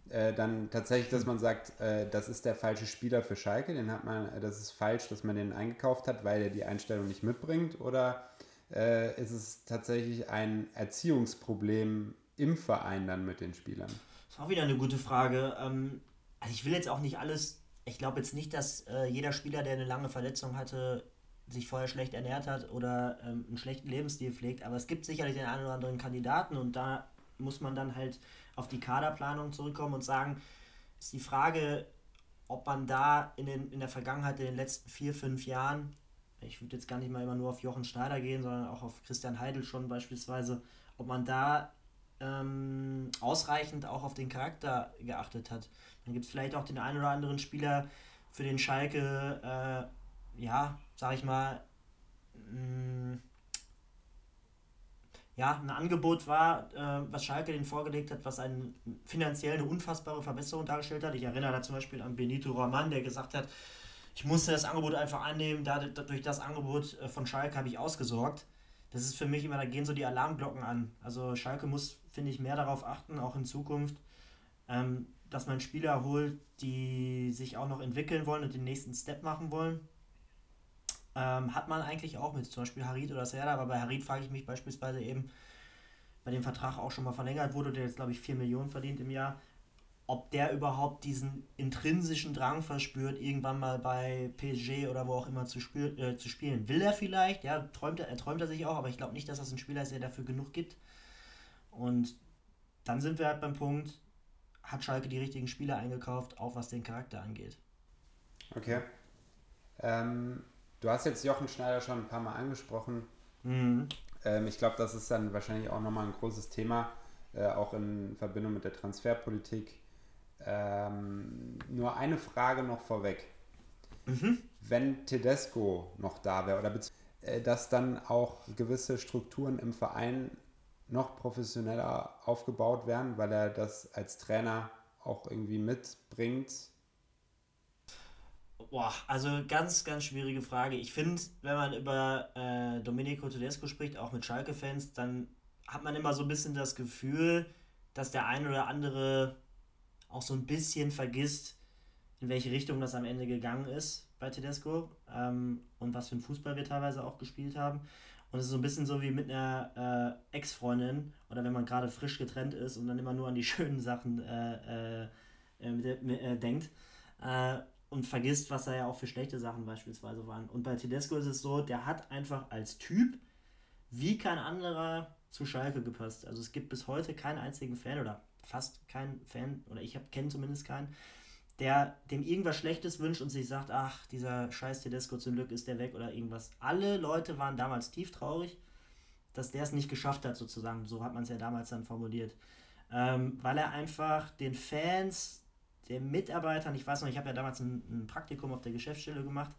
äh, dann tatsächlich, dass man sagt, äh, das ist der falsche Spieler für Schalke, den hat man, äh, das ist falsch, dass man den eingekauft hat, weil er die Einstellung nicht mitbringt? Oder äh, ist es tatsächlich ein Erziehungsproblem im Verein dann mit den Spielern? Das ist auch wieder eine gute Frage. Ähm, also ich will jetzt auch nicht alles, ich glaube jetzt nicht, dass äh, jeder Spieler, der eine lange Verletzung hatte, sich vorher schlecht ernährt hat oder ähm, einen schlechten Lebensstil pflegt. Aber es gibt sicherlich den einen oder anderen Kandidaten und da muss man dann halt auf die Kaderplanung zurückkommen und sagen, ist die Frage, ob man da in, den, in der Vergangenheit, in den letzten vier, fünf Jahren, ich würde jetzt gar nicht mal immer nur auf Jochen Schneider gehen, sondern auch auf Christian Heidel schon beispielsweise, ob man da ähm, ausreichend auch auf den Charakter geachtet hat. Dann gibt es vielleicht auch den einen oder anderen Spieler, für den Schalke äh, ja, sag ich mal, mh, mm, ja, ein Angebot war, äh, was Schalke den vorgelegt hat, was einen finanziell eine unfassbare Verbesserung dargestellt hat. Ich erinnere da zum Beispiel an Benito Roman, der gesagt hat, ich musste das Angebot einfach annehmen, da, durch das Angebot äh, von Schalke habe ich ausgesorgt. Das ist für mich immer, da gehen so die Alarmglocken an. Also Schalke muss, finde ich, mehr darauf achten, auch in Zukunft, ähm, dass man Spieler holt, die sich auch noch entwickeln wollen und den nächsten Step machen wollen. Ähm, hat man eigentlich auch mit zum Beispiel Harid oder Serda, aber bei Harid frage ich mich beispielsweise eben, bei dem Vertrag auch schon mal verlängert wurde, der jetzt glaube ich 4 Millionen verdient im Jahr, ob der überhaupt diesen intrinsischen Drang verspürt, irgendwann mal bei PSG oder wo auch immer zu, spiel, äh, zu spielen. Will er vielleicht, ja, träumt er träumt er sich auch, aber ich glaube nicht, dass das ein Spieler ist, der dafür genug gibt. Und dann sind wir halt beim Punkt, hat Schalke die richtigen Spieler eingekauft, auch was den Charakter angeht. Okay. Ähm, Du hast jetzt Jochen Schneider schon ein paar Mal angesprochen. Mhm. Ähm, ich glaube, das ist dann wahrscheinlich auch nochmal ein großes Thema, äh, auch in Verbindung mit der Transferpolitik. Ähm, nur eine Frage noch vorweg. Mhm. Wenn Tedesco noch da wäre, oder äh, dass dann auch gewisse Strukturen im Verein noch professioneller aufgebaut werden, weil er das als Trainer auch irgendwie mitbringt, Boah, also ganz, ganz schwierige Frage. Ich finde, wenn man über äh, Domenico Tedesco spricht, auch mit Schalke-Fans, dann hat man immer so ein bisschen das Gefühl, dass der ein oder andere auch so ein bisschen vergisst, in welche Richtung das am Ende gegangen ist bei Tedesco ähm, und was für ein Fußball wir teilweise auch gespielt haben. Und es ist so ein bisschen so wie mit einer äh, Ex-Freundin oder wenn man gerade frisch getrennt ist und dann immer nur an die schönen Sachen äh, äh, äh denkt. Und vergisst, was da ja auch für schlechte Sachen beispielsweise waren. Und bei Tedesco ist es so, der hat einfach als Typ wie kein anderer zu Schalke gepasst. Also es gibt bis heute keinen einzigen Fan oder fast keinen Fan, oder ich kenne zumindest keinen, der dem irgendwas Schlechtes wünscht und sich sagt, ach, dieser scheiß Tedesco zum Glück ist der weg oder irgendwas. Alle Leute waren damals tief traurig, dass der es nicht geschafft hat, sozusagen. So hat man es ja damals dann formuliert. Ähm, weil er einfach den Fans den Mitarbeitern, ich weiß noch, ich habe ja damals ein, ein, Praktikum auf der Geschäftsstelle gemacht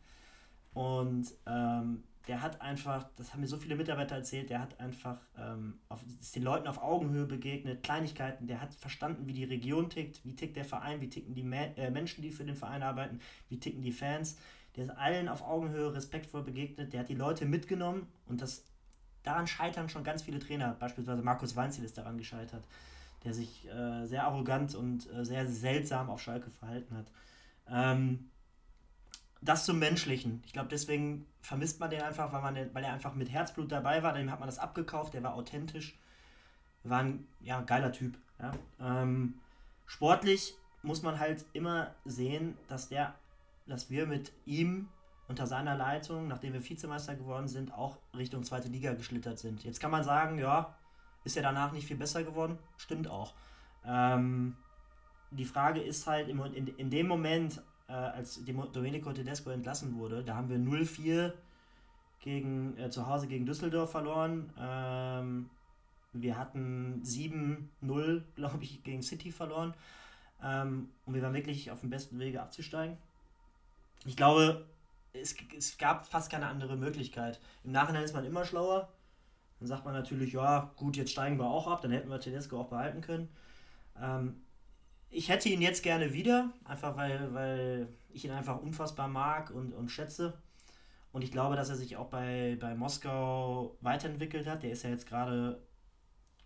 und ähm, der hat einfach, das haben mir so viele Mitarbeiter erzählt, der hat einfach ähm, auf, ist den Leuten auf Augenhöhe begegnet, Kleinigkeiten, der hat verstanden, wie die Region tickt, wie tickt der Verein, wie ticken die Me äh, Menschen, die für den Verein arbeiten, wie ticken die Fans. Der ist allen auf Augenhöhe respektvoll begegnet, der hat die Leute mitgenommen und das daran scheitern schon ganz viele Trainer, beispielsweise Markus Weinziel ist daran gescheitert der sich äh, sehr arrogant und äh, sehr seltsam auf Schalke verhalten hat. Ähm, das zum Menschlichen. Ich glaube, deswegen vermisst man den einfach, weil, man den, weil er einfach mit Herzblut dabei war. Dem hat man das abgekauft, der war authentisch. War ein ja, geiler Typ. Ja. Ähm, sportlich muss man halt immer sehen, dass der, dass wir mit ihm unter seiner Leitung, nachdem wir Vizemeister geworden sind, auch Richtung zweite Liga geschlittert sind. Jetzt kann man sagen, ja, ist er danach nicht viel besser geworden? Stimmt auch. Ähm, die Frage ist halt, in, in, in dem Moment, äh, als Domenico Tedesco entlassen wurde, da haben wir 0-4 gegen, äh, zu Hause gegen Düsseldorf verloren. Ähm, wir hatten 7-0, glaube ich, gegen City verloren. Ähm, und wir waren wirklich auf dem besten Wege abzusteigen. Ich glaube, es, es gab fast keine andere Möglichkeit. Im Nachhinein ist man immer schlauer. Dann sagt man natürlich, ja, gut, jetzt steigen wir auch ab, dann hätten wir Tedesco auch behalten können. Ähm, ich hätte ihn jetzt gerne wieder, einfach weil, weil ich ihn einfach unfassbar mag und, und schätze. Und ich glaube, dass er sich auch bei, bei Moskau weiterentwickelt hat. Der ist ja jetzt gerade,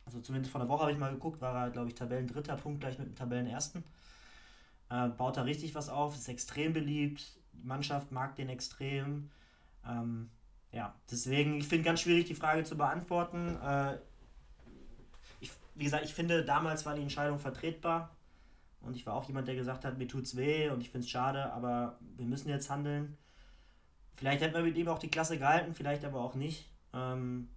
also zumindest vor der Woche habe ich mal geguckt, war er, glaube ich, Tabellendritter, Punkt gleich mit dem Tabellenersten. Äh, baut da richtig was auf, ist extrem beliebt. Die Mannschaft mag den extrem. Ähm, ja, deswegen, ich finde ganz schwierig, die Frage zu beantworten. Äh, ich, wie gesagt, ich finde, damals war die Entscheidung vertretbar. Und ich war auch jemand, der gesagt hat, mir tut's weh und ich finde es schade, aber wir müssen jetzt handeln. Vielleicht hätten wir mit ihm auch die Klasse gehalten, vielleicht aber auch nicht. Ähm,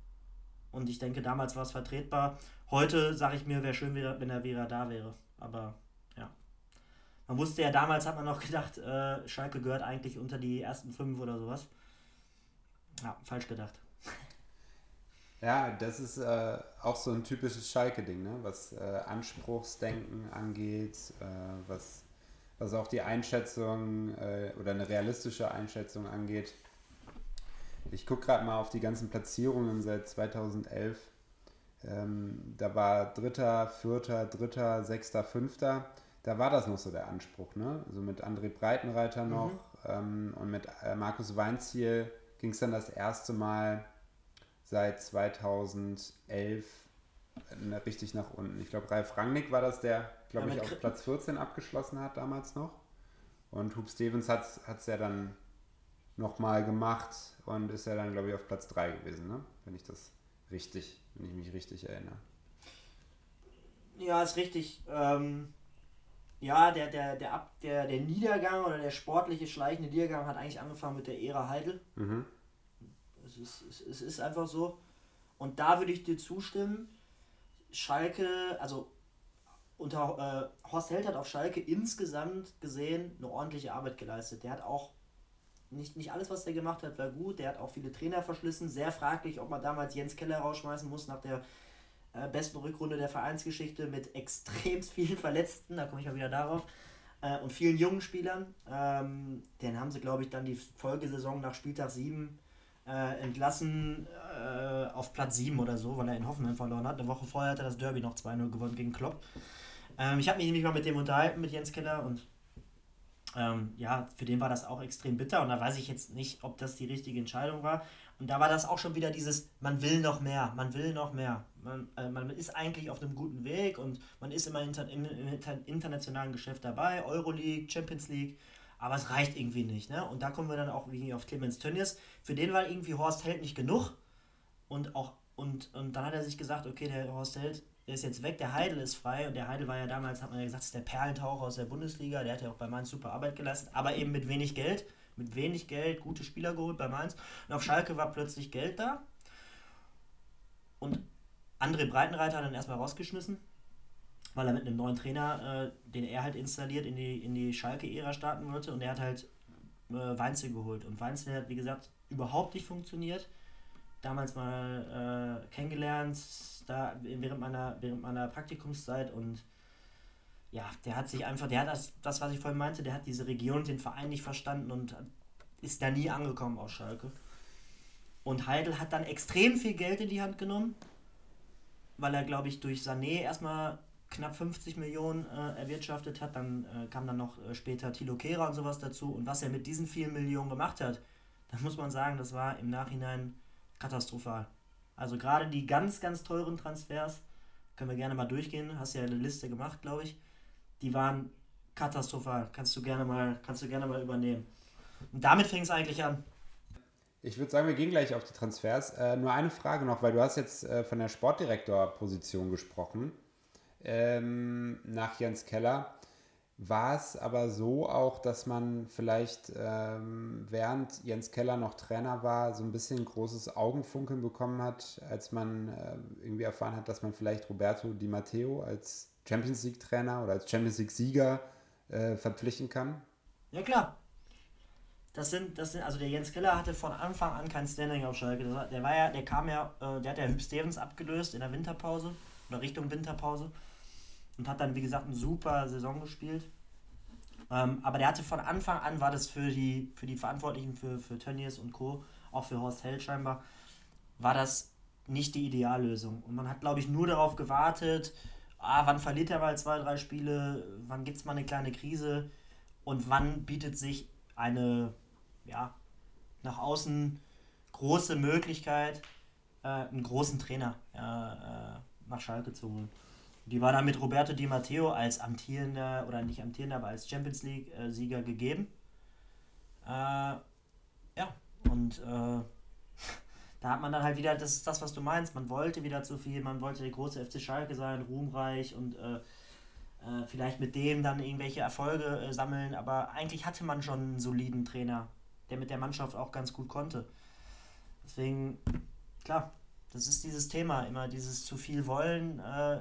und ich denke, damals war es vertretbar. Heute sage ich mir, wäre schön, wenn er wieder da wäre. Aber ja. Man wusste ja, damals hat man noch gedacht, äh, Schalke gehört eigentlich unter die ersten fünf oder sowas. Ja, falsch gedacht. Ja, das ist äh, auch so ein typisches Schalke-Ding, ne? was äh, Anspruchsdenken angeht, äh, was, was auch die Einschätzung äh, oder eine realistische Einschätzung angeht. Ich gucke gerade mal auf die ganzen Platzierungen seit 2011. Ähm, da war Dritter, Vierter, Dritter, Sechster, Fünfter. Da war das noch so der Anspruch, ne? Also mit André Breitenreiter noch mhm. ähm, und mit äh, Markus Weinziel ging es dann das erste Mal seit 2011 richtig nach unten. Ich glaube, Ralf Rangnick war das, der, glaube ja, ich, auf Platz 14 abgeschlossen hat damals noch. Und Hub Stevens hat es ja dann nochmal gemacht und ist ja dann, glaube ich, auf Platz 3 gewesen, ne? wenn ich das richtig, wenn ich mich richtig erinnere. Ja, ist richtig. Ähm, ja, der, der, der, Ab, der, der Niedergang oder der sportliche schleichende Niedergang hat eigentlich angefangen mit der Ära Heidel. Mhm. Es ist, es, es ist einfach so. Und da würde ich dir zustimmen. Schalke, also unter äh, Horst Held hat auf Schalke insgesamt gesehen eine ordentliche Arbeit geleistet. Der hat auch nicht, nicht alles, was der gemacht hat, war gut. Der hat auch viele Trainer verschlissen. Sehr fraglich, ob man damals Jens Keller rausschmeißen muss nach der äh, besten Rückrunde der Vereinsgeschichte mit extrem vielen Verletzten. Da komme ich mal wieder darauf. Äh, und vielen jungen Spielern. Ähm, den haben sie, glaube ich, dann die Folgesaison nach Spieltag 7 äh, entlassen äh, auf Platz 7 oder so, weil er in Hoffenheim verloren hat. Eine Woche vorher hat er das Derby noch 2-0 gewonnen gegen Klopp. Ähm, ich habe mich nämlich mal mit dem unterhalten, mit Jens Keller, und ähm, ja, für den war das auch extrem bitter. Und da weiß ich jetzt nicht, ob das die richtige Entscheidung war. Und da war das auch schon wieder dieses, man will noch mehr, man will noch mehr. Man, äh, man ist eigentlich auf einem guten Weg und man ist immer inter, im, im internationalen Geschäft dabei, Euroleague, Champions League aber es reicht irgendwie nicht. Ne? Und da kommen wir dann auch irgendwie auf Clemens Tönnies. Für den war irgendwie Horst Held nicht genug. Und auch und, und dann hat er sich gesagt, okay, der Horst Held ist jetzt weg, der Heidel ist frei. Und der Heidel war ja damals, hat man ja gesagt, ist der Perlentaucher aus der Bundesliga. Der hat ja auch bei Mainz super Arbeit geleistet, aber eben mit wenig Geld. Mit wenig Geld, gute Spieler geholt bei Mainz. Und auf Schalke war plötzlich Geld da. Und André Breitenreiter hat dann erstmal rausgeschmissen weil er mit einem neuen Trainer, äh, den er halt installiert, in die, in die Schalke-Ära starten wollte und er hat halt äh, Weinzel geholt. Und Weinzel hat, wie gesagt, überhaupt nicht funktioniert. Damals mal äh, kennengelernt, da während meiner, während meiner Praktikumszeit und ja, der hat sich einfach, der hat das, das, was ich vorhin meinte, der hat diese Region den Verein nicht verstanden und ist da nie angekommen aus Schalke. Und Heidel hat dann extrem viel Geld in die Hand genommen, weil er, glaube ich, durch Sané erstmal knapp 50 Millionen äh, erwirtschaftet hat. Dann äh, kam dann noch äh, später Tilo Kehrer und sowas dazu. Und was er mit diesen vielen Millionen gemacht hat, da muss man sagen, das war im Nachhinein katastrophal. Also gerade die ganz, ganz teuren Transfers, können wir gerne mal durchgehen, hast ja eine Liste gemacht, glaube ich, die waren katastrophal. Kannst du gerne mal, kannst du gerne mal übernehmen. Und damit fing es eigentlich an. Ich würde sagen, wir gehen gleich auf die Transfers. Äh, nur eine Frage noch, weil du hast jetzt äh, von der Sportdirektorposition gesprochen. Ähm, nach Jens Keller. War es aber so auch, dass man vielleicht ähm, während Jens Keller noch Trainer war, so ein bisschen großes Augenfunkeln bekommen hat, als man äh, irgendwie erfahren hat, dass man vielleicht Roberto Di Matteo als Champions League Trainer oder als Champions League Sieger äh, verpflichten kann? Ja klar. Das sind, das sind, also der Jens Keller hatte von Anfang an kein Standing auf Schalke. Der war ja, der kam ja, äh, der hat ja Hüb Stevens abgelöst in der Winterpause oder Richtung Winterpause und hat dann, wie gesagt, eine super Saison gespielt. Ähm, aber der hatte von Anfang an, war das für die, für die Verantwortlichen für, für Tönnies und Co., auch für Horst Held scheinbar, war das nicht die Ideallösung. Und man hat, glaube ich, nur darauf gewartet, ah, wann verliert er mal zwei, drei Spiele, wann gibt es mal eine kleine Krise und wann bietet sich eine, ja, nach außen große Möglichkeit, äh, einen großen Trainer äh, nach Schalke zu holen. Die war dann mit Roberto Di Matteo als amtierender, oder nicht amtierender, aber als Champions League-Sieger gegeben. Äh, ja, und äh, da hat man dann halt wieder, das ist das, was du meinst, man wollte wieder zu viel, man wollte der große FC Schalke sein, ruhmreich und äh, äh, vielleicht mit dem dann irgendwelche Erfolge äh, sammeln, aber eigentlich hatte man schon einen soliden Trainer, der mit der Mannschaft auch ganz gut konnte. Deswegen, klar, das ist dieses Thema, immer dieses zu viel wollen, äh,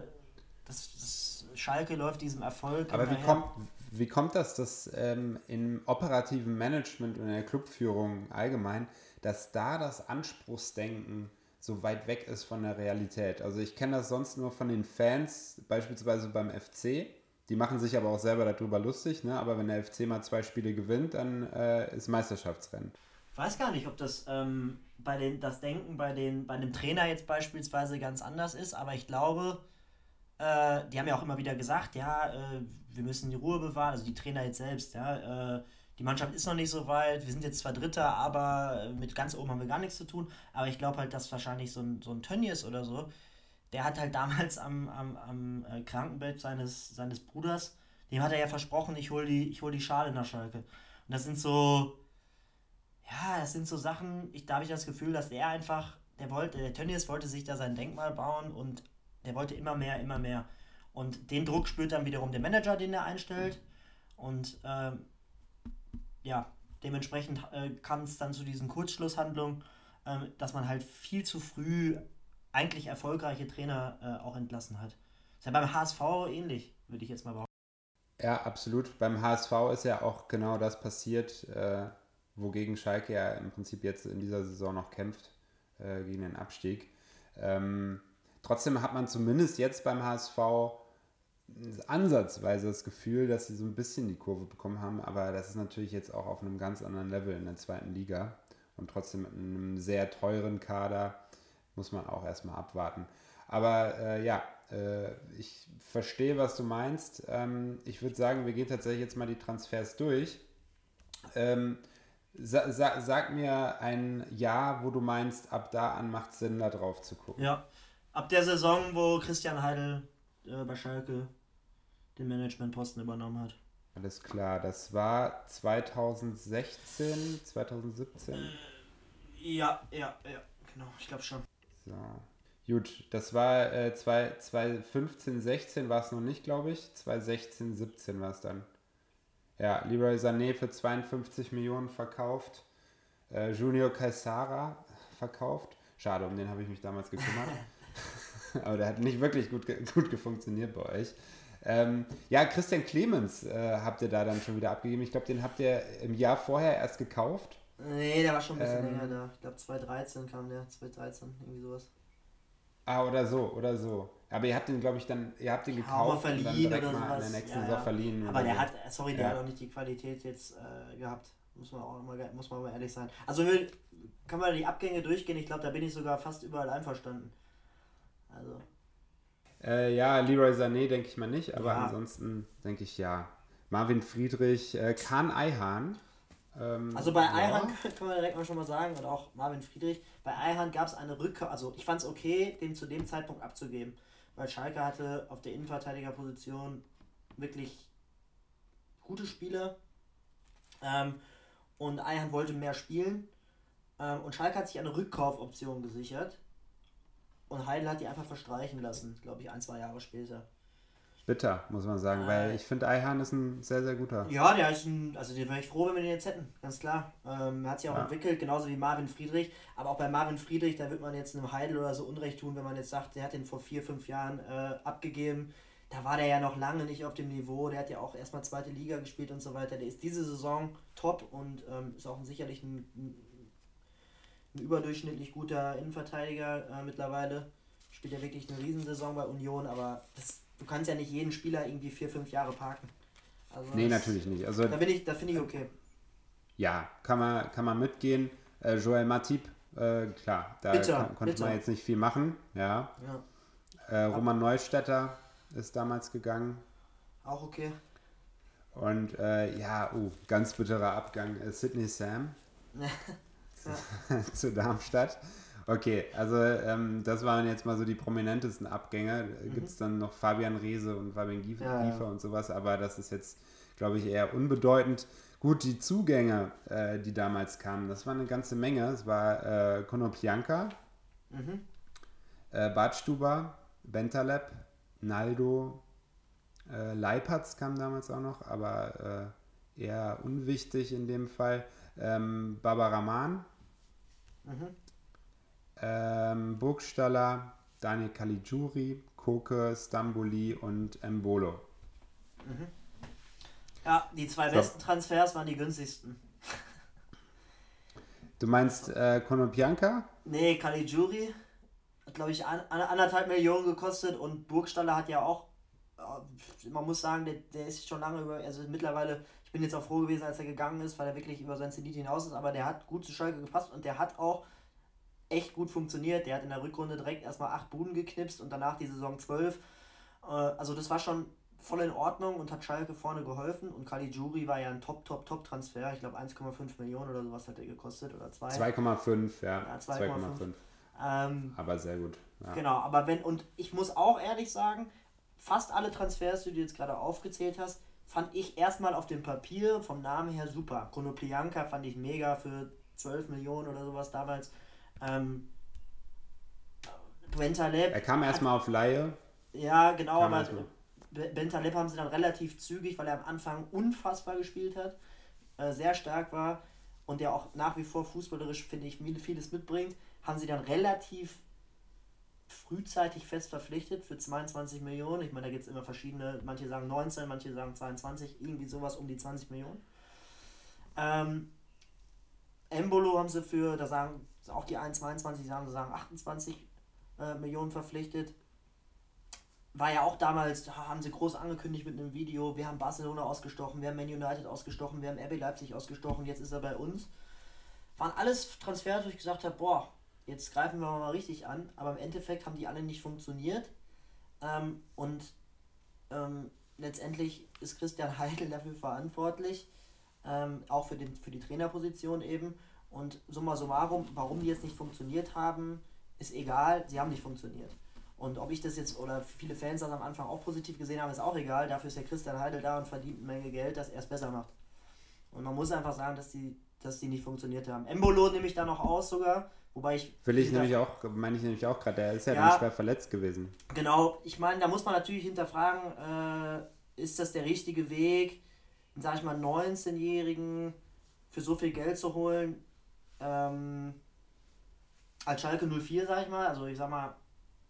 das, das Schalke läuft diesem Erfolg. Aber wie kommt, wie kommt das, dass ähm, im operativen Management und in der Clubführung allgemein, dass da das Anspruchsdenken so weit weg ist von der Realität? Also ich kenne das sonst nur von den Fans, beispielsweise beim FC. Die machen sich aber auch selber darüber lustig, ne? aber wenn der FC mal zwei Spiele gewinnt, dann äh, ist Meisterschaftsrennen. Ich weiß gar nicht, ob das ähm, bei den, das Denken bei, den, bei einem Trainer jetzt beispielsweise ganz anders ist, aber ich glaube, äh, die haben ja auch immer wieder gesagt, ja, äh, wir müssen die Ruhe bewahren, also die Trainer jetzt selbst, ja, äh, die Mannschaft ist noch nicht so weit, wir sind jetzt zwar Dritter, aber äh, mit ganz oben haben wir gar nichts zu tun, aber ich glaube halt, dass wahrscheinlich so ein, so ein Tönnies oder so, der hat halt damals am, am, am äh, Krankenbett seines, seines Bruders, dem hat er ja versprochen, ich hole die, hol die Schale nach Schalke. Und das sind so, ja, das sind so Sachen, ich, da habe ich das Gefühl, dass der einfach, der wollte, der Tönnies wollte sich da sein Denkmal bauen und der wollte immer mehr, immer mehr. Und den Druck spürt dann wiederum der Manager, den er einstellt. Und ähm, ja, dementsprechend äh, kann es dann zu diesen Kurzschlusshandlungen, äh, dass man halt viel zu früh eigentlich erfolgreiche Trainer äh, auch entlassen hat. Ist ja beim HSV ähnlich, würde ich jetzt mal behaupten. Ja, absolut. Beim HSV ist ja auch genau das passiert, äh, wogegen Schalke ja im Prinzip jetzt in dieser Saison noch kämpft, äh, gegen den Abstieg. Ähm, Trotzdem hat man zumindest jetzt beim HSV ansatzweise das Gefühl, dass sie so ein bisschen die Kurve bekommen haben, aber das ist natürlich jetzt auch auf einem ganz anderen Level in der zweiten Liga und trotzdem mit einem sehr teuren Kader muss man auch erstmal abwarten. Aber äh, ja, äh, ich verstehe, was du meinst. Ähm, ich würde sagen, wir gehen tatsächlich jetzt mal die Transfers durch. Ähm, sa sa sag mir ein Jahr, wo du meinst, ab da an macht es Sinn, da drauf zu gucken. Ja, ab der Saison, wo Christian Heidel äh, bei Schalke den Managementposten übernommen hat. Alles klar, das war 2016, 2017? Ja, ja, ja, genau, ich glaube schon. So. Gut, das war äh, 2015, 16 war es noch nicht, glaube ich. 2016, 17 war es dann. Ja, Leroy Sané für 52 Millionen verkauft. Äh, Junior Caesara verkauft. Schade, um den habe ich mich damals gekümmert. aber der hat nicht wirklich gut, gut gefunktioniert bei euch. Ähm, ja, Christian Clemens äh, habt ihr da dann schon wieder abgegeben. Ich glaube, den habt ihr im Jahr vorher erst gekauft. Nee, der war schon ein bisschen ähm, länger da. Ich glaube, 2013 kam der, 2013, irgendwie sowas. Ah, oder so, oder so. Aber ihr habt den, glaube ich, dann, ihr habt den gekauft verliehen und dann oder mal in der nächsten ja, Saison verliehen. Aber der so. hat, sorry, der ja. hat auch nicht die Qualität jetzt äh, gehabt. Muss man auch mal, muss man mal ehrlich sein. Also kann man die Abgänge durchgehen. Ich glaube, da bin ich sogar fast überall einverstanden. Also. Äh, ja, Leroy Sané denke ich mal nicht, aber ja. ansonsten denke ich ja. Marvin Friedrich, äh, Kahn Eihahn. Ähm, also bei ja. Eihahn kann man direkt mal schon mal sagen, und auch Marvin Friedrich, bei Eihahn gab es eine Rückkehr, also ich fand es okay, den zu dem Zeitpunkt abzugeben, weil Schalke hatte auf der Innenverteidigerposition wirklich gute Spieler. Ähm, und Eihan wollte mehr spielen. Ähm, und Schalke hat sich eine Rückkaufoption gesichert. Und Heidel hat die einfach verstreichen lassen, glaube ich, ein, zwei Jahre später. Bitter, muss man sagen, äh, weil ich finde, Eihan ist ein sehr, sehr guter. Ja, der ist ein, also den wäre ich froh, wenn wir den jetzt hätten, ganz klar. Ähm, hat sich auch ja. entwickelt, genauso wie Marvin Friedrich. Aber auch bei Marvin Friedrich, da wird man jetzt einem Heidel oder so Unrecht tun, wenn man jetzt sagt, der hat den vor vier, fünf Jahren äh, abgegeben. Da war der ja noch lange nicht auf dem Niveau. Der hat ja auch erstmal zweite Liga gespielt und so weiter. Der ist diese Saison top und ähm, ist auch sicherlich ein, ein, ein, überdurchschnittlich guter Innenverteidiger äh, mittlerweile. Spielt ja wirklich eine Riesensaison bei Union, aber das du kannst ja nicht jeden Spieler irgendwie vier, fünf Jahre parken. Also nee, natürlich nicht. Also, da, ich, da finde ich okay. Ja, kann man, kann man mitgehen. Äh, Joel Matip, äh, klar, da bitter, kann, konnte bitter. man jetzt nicht viel machen. Ja. ja. Äh, Roman Neustädter ist damals gegangen. Auch okay. Und äh, ja, uh, ganz bitterer Abgang. Äh, Sydney Sam zu Darmstadt. Okay, also ähm, das waren jetzt mal so die prominentesten Abgänge. Mhm. Gibt es dann noch Fabian Reese und Fabian Giefer ja, ja. und sowas, aber das ist jetzt, glaube ich, eher unbedeutend. Gut, die Zugänge, äh, die damals kamen, das war eine ganze Menge. Es war äh, Konoplyanka, mhm. äh, Badstuber, Bentaleb, Naldo, äh, Leipertz kam damals auch noch, aber äh, eher unwichtig in dem Fall. Ähm, Babaraman. Mhm ähm, Burgstaller, Daniel Caligiuri, Koke, Stamboli und Mbolo. Mhm. Ja, die zwei so. besten Transfers waren die günstigsten. Du meinst äh, Konopianka? Nee, Caligiuri hat, glaube ich, an, anderthalb Millionen gekostet und Burgstaller hat ja auch, man muss sagen, der, der ist schon lange über, also mittlerweile, ich bin jetzt auch froh gewesen, als er gegangen ist, weil er wirklich über sein Zenit hinaus ist, aber der hat gut zu Schalke gepasst und der hat auch echt gut funktioniert. Der hat in der Rückrunde direkt erstmal acht Buden geknipst und danach die Saison zwölf. Äh, also das war schon voll in Ordnung und hat Schalke vorne geholfen. Und Caligiuri war ja ein Top, Top, Top-Transfer. Ich glaube 1,5 Millionen oder sowas hat er gekostet oder 2,5, ja. ja 2,5. Ähm, aber sehr gut. Ja. Genau, aber wenn, und ich muss auch ehrlich sagen, fast alle Transfers, die du jetzt gerade aufgezählt hast, fand ich erstmal auf dem Papier vom Namen her super. Konoplianka fand ich mega für 12 Millionen oder sowas damals. Ähm, Bentaleb. Er kam erstmal auf Laie. Ja, genau, aber Bentaleb haben sie dann relativ zügig, weil er am Anfang unfassbar gespielt hat, äh, sehr stark war und der auch nach wie vor fußballerisch, finde ich, vieles mitbringt, haben sie dann relativ frühzeitig fest verpflichtet für 22 Millionen. Ich meine, da gibt es immer verschiedene, manche sagen 19, manche sagen 22, irgendwie sowas um die 20 Millionen. Ähm, Embolo haben sie für, da sagen auch die 1,22 sagen, sagen 28 äh, Millionen verpflichtet. War ja auch damals, haben sie groß angekündigt mit einem Video, wir haben Barcelona ausgestochen, wir haben Man United ausgestochen, wir haben RB Leipzig ausgestochen, jetzt ist er bei uns. Waren alles Transfers, wo ich gesagt habe, boah, jetzt greifen wir mal richtig an, aber im Endeffekt haben die alle nicht funktioniert. Ähm, und ähm, letztendlich ist Christian Heidel dafür verantwortlich, ähm, auch für, den, für die Trainerposition eben. Und summa summarum, warum die jetzt nicht funktioniert haben, ist egal, sie haben nicht funktioniert. Und ob ich das jetzt oder viele Fans das am Anfang auch positiv gesehen haben, ist auch egal. Dafür ist der Christian Heidel da und verdient eine Menge Geld, dass er es besser macht. Und man muss einfach sagen, dass die, dass die nicht funktioniert haben. Embolo nehme ich da noch aus sogar, wobei ich. Will ich nämlich auch, meine ich nämlich auch gerade, der ist ja, ja schwer verletzt gewesen. Genau, ich meine, da muss man natürlich hinterfragen, äh, ist das der richtige Weg, sag ich mal, 19-Jährigen für so viel Geld zu holen? ähm, als Schalke 04, sag ich mal, also ich sag mal,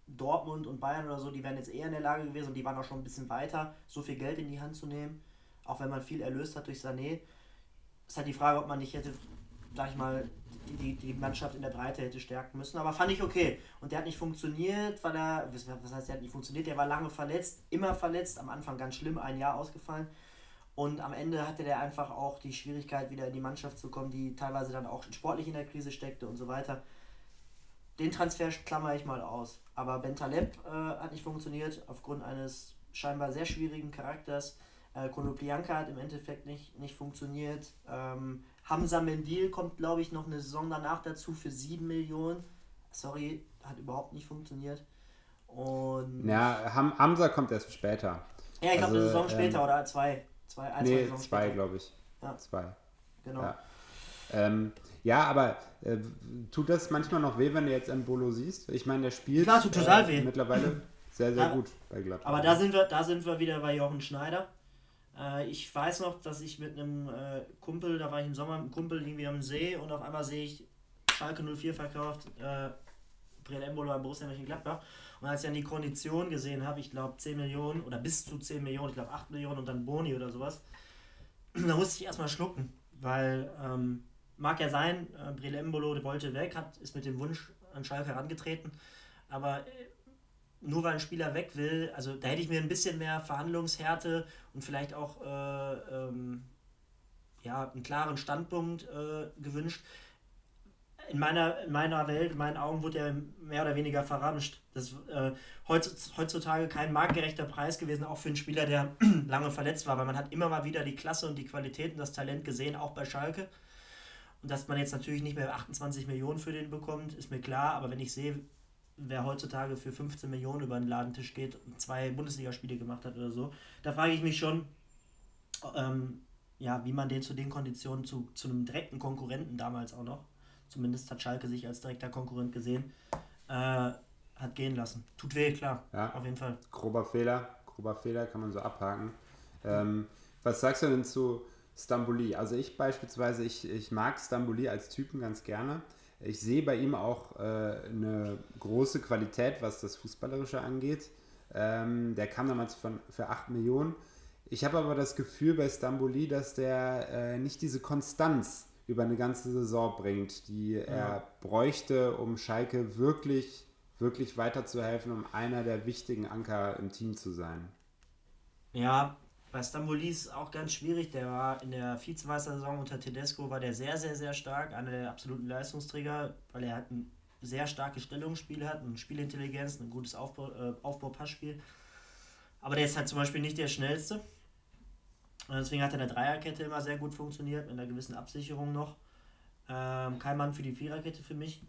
Dortmund und Bayern oder so, die wären jetzt eher in der Lage gewesen und die waren auch schon ein bisschen weiter, so viel Geld in die Hand zu nehmen, auch wenn man viel erlöst hat durch Sané. Ist halt die Frage, ob man nicht hätte, sag ich mal, die, die Mannschaft in der Breite hätte stärken müssen. Aber fand ich okay. Und der hat nicht funktioniert, weil er, was heißt, der hat nicht funktioniert, der war lange verletzt, immer verletzt, am Anfang ganz schlimm, ein Jahr ausgefallen. Und am Ende hatte der einfach auch die Schwierigkeit, wieder in die Mannschaft zu kommen, die teilweise dann auch sportlich in der Krise steckte und so weiter. Den Transfer klammer ich mal aus. Aber Bentaleb äh, hat nicht funktioniert, aufgrund eines scheinbar sehr schwierigen Charakters. Äh, Konoplianka hat im Endeffekt nicht, nicht funktioniert. Ähm, Hamza Mendil kommt, glaube ich, noch eine Saison danach dazu für 7 Millionen. Sorry, hat überhaupt nicht funktioniert. Und ja, Ham Hamza kommt erst später. Ja, ich glaube, also, eine Saison später ähm, oder zwei. Zwei, ein, nee, zwei, zwei glaube ich. Ja. Zwei. Genau. Ja, ähm, ja aber äh, tut das manchmal noch weh, wenn du jetzt Embolo siehst? Ich meine, der spielt Klar, tut total äh, weh. mittlerweile sehr, sehr Ja. gut bei Gladbach. Aber da sind wir, da sind wir wieder bei Jochen Schneider. Äh, ich weiß noch, dass ich mit einem äh, Kumpel, da war ich im Sommer mit einem Kumpel irgendwie am See und auf einmal sehe ich Schalke 04 verkauft, äh, Breel Embolo bei Borussia Mönchengladbach. Und als ich dann die Kondition gesehen habe, ich glaube 10 Millionen oder bis zu 10 Millionen, ich glaube 8 Millionen und dann Boni oder sowas, da musste ich erstmal schlucken, weil ähm, mag ja sein, äh, Breel Embolo wollte weg, hat, ist mit dem Wunsch an Schalke herangetreten, aber äh, nur weil ein Spieler weg will, also da hätte ich mir ein bisschen mehr Verhandlungshärte und vielleicht auch äh, ähm, ja, einen klaren Standpunkt äh, gewünscht. In meiner, in meiner Welt, in meinen Augen wurde er mehr oder weniger verramscht. Das ist äh, heutz- heutzutage kein marktgerechter Preis gewesen, auch für einen Spieler, der lange verletzt war, weil man hat immer mal wieder die Klasse und die Qualität und das Talent gesehen, auch bei Schalke. Und dass man jetzt natürlich nicht mehr 28 Millionen für den bekommt, ist mir klar, aber wenn ich sehe, wer heutzutage für 15 Millionen über den Ladentisch geht und zwei Bundesligaspiele gemacht hat oder so, da frage ich mich schon, ähm, ja, wie man den zu den Konditionen zu, zu einem direkten Konkurrenten damals auch noch, zumindest hat Schalke sich als direkter Konkurrent gesehen, äh, hat gehen lassen. Tut weh, klar, Ja. auf jeden Fall. grober Fehler, grober Fehler kann man so abhaken. Ähm, was sagst du denn zu Stamboli? Also ich beispielsweise, ich, ich mag Stamboli als Typen ganz gerne. Ich sehe bei ihm auch äh, eine große Qualität, was das Fußballerische angeht. Ähm, der kam damals von, für 8 Millionen. Ich habe aber das Gefühl bei Stamboli, dass der äh, nicht diese Konstanz über eine ganze Saison bringt, die er bräuchte, um Schalke wirklich, wirklich weiterzuhelfen, um einer der wichtigen Anker im Team zu sein. Ja, bei Stamboli ist auch ganz schwierig. Der war in der Vizemeistersaison unter Tedesco war der sehr, sehr, sehr stark. Einer der absoluten Leistungsträger, weil er halt ein sehr starkes Stellungsspiel hat, eine Spielintelligenz, ein gutes Aufbau, äh, Aufbau-Passspiel. Aber der ist halt zum Beispiel nicht der schnellste. Und deswegen hat er in der Dreierkette immer sehr gut funktioniert, mit einer gewissen Absicherung noch. Ähm, kein Mann für die Viererkette für mich.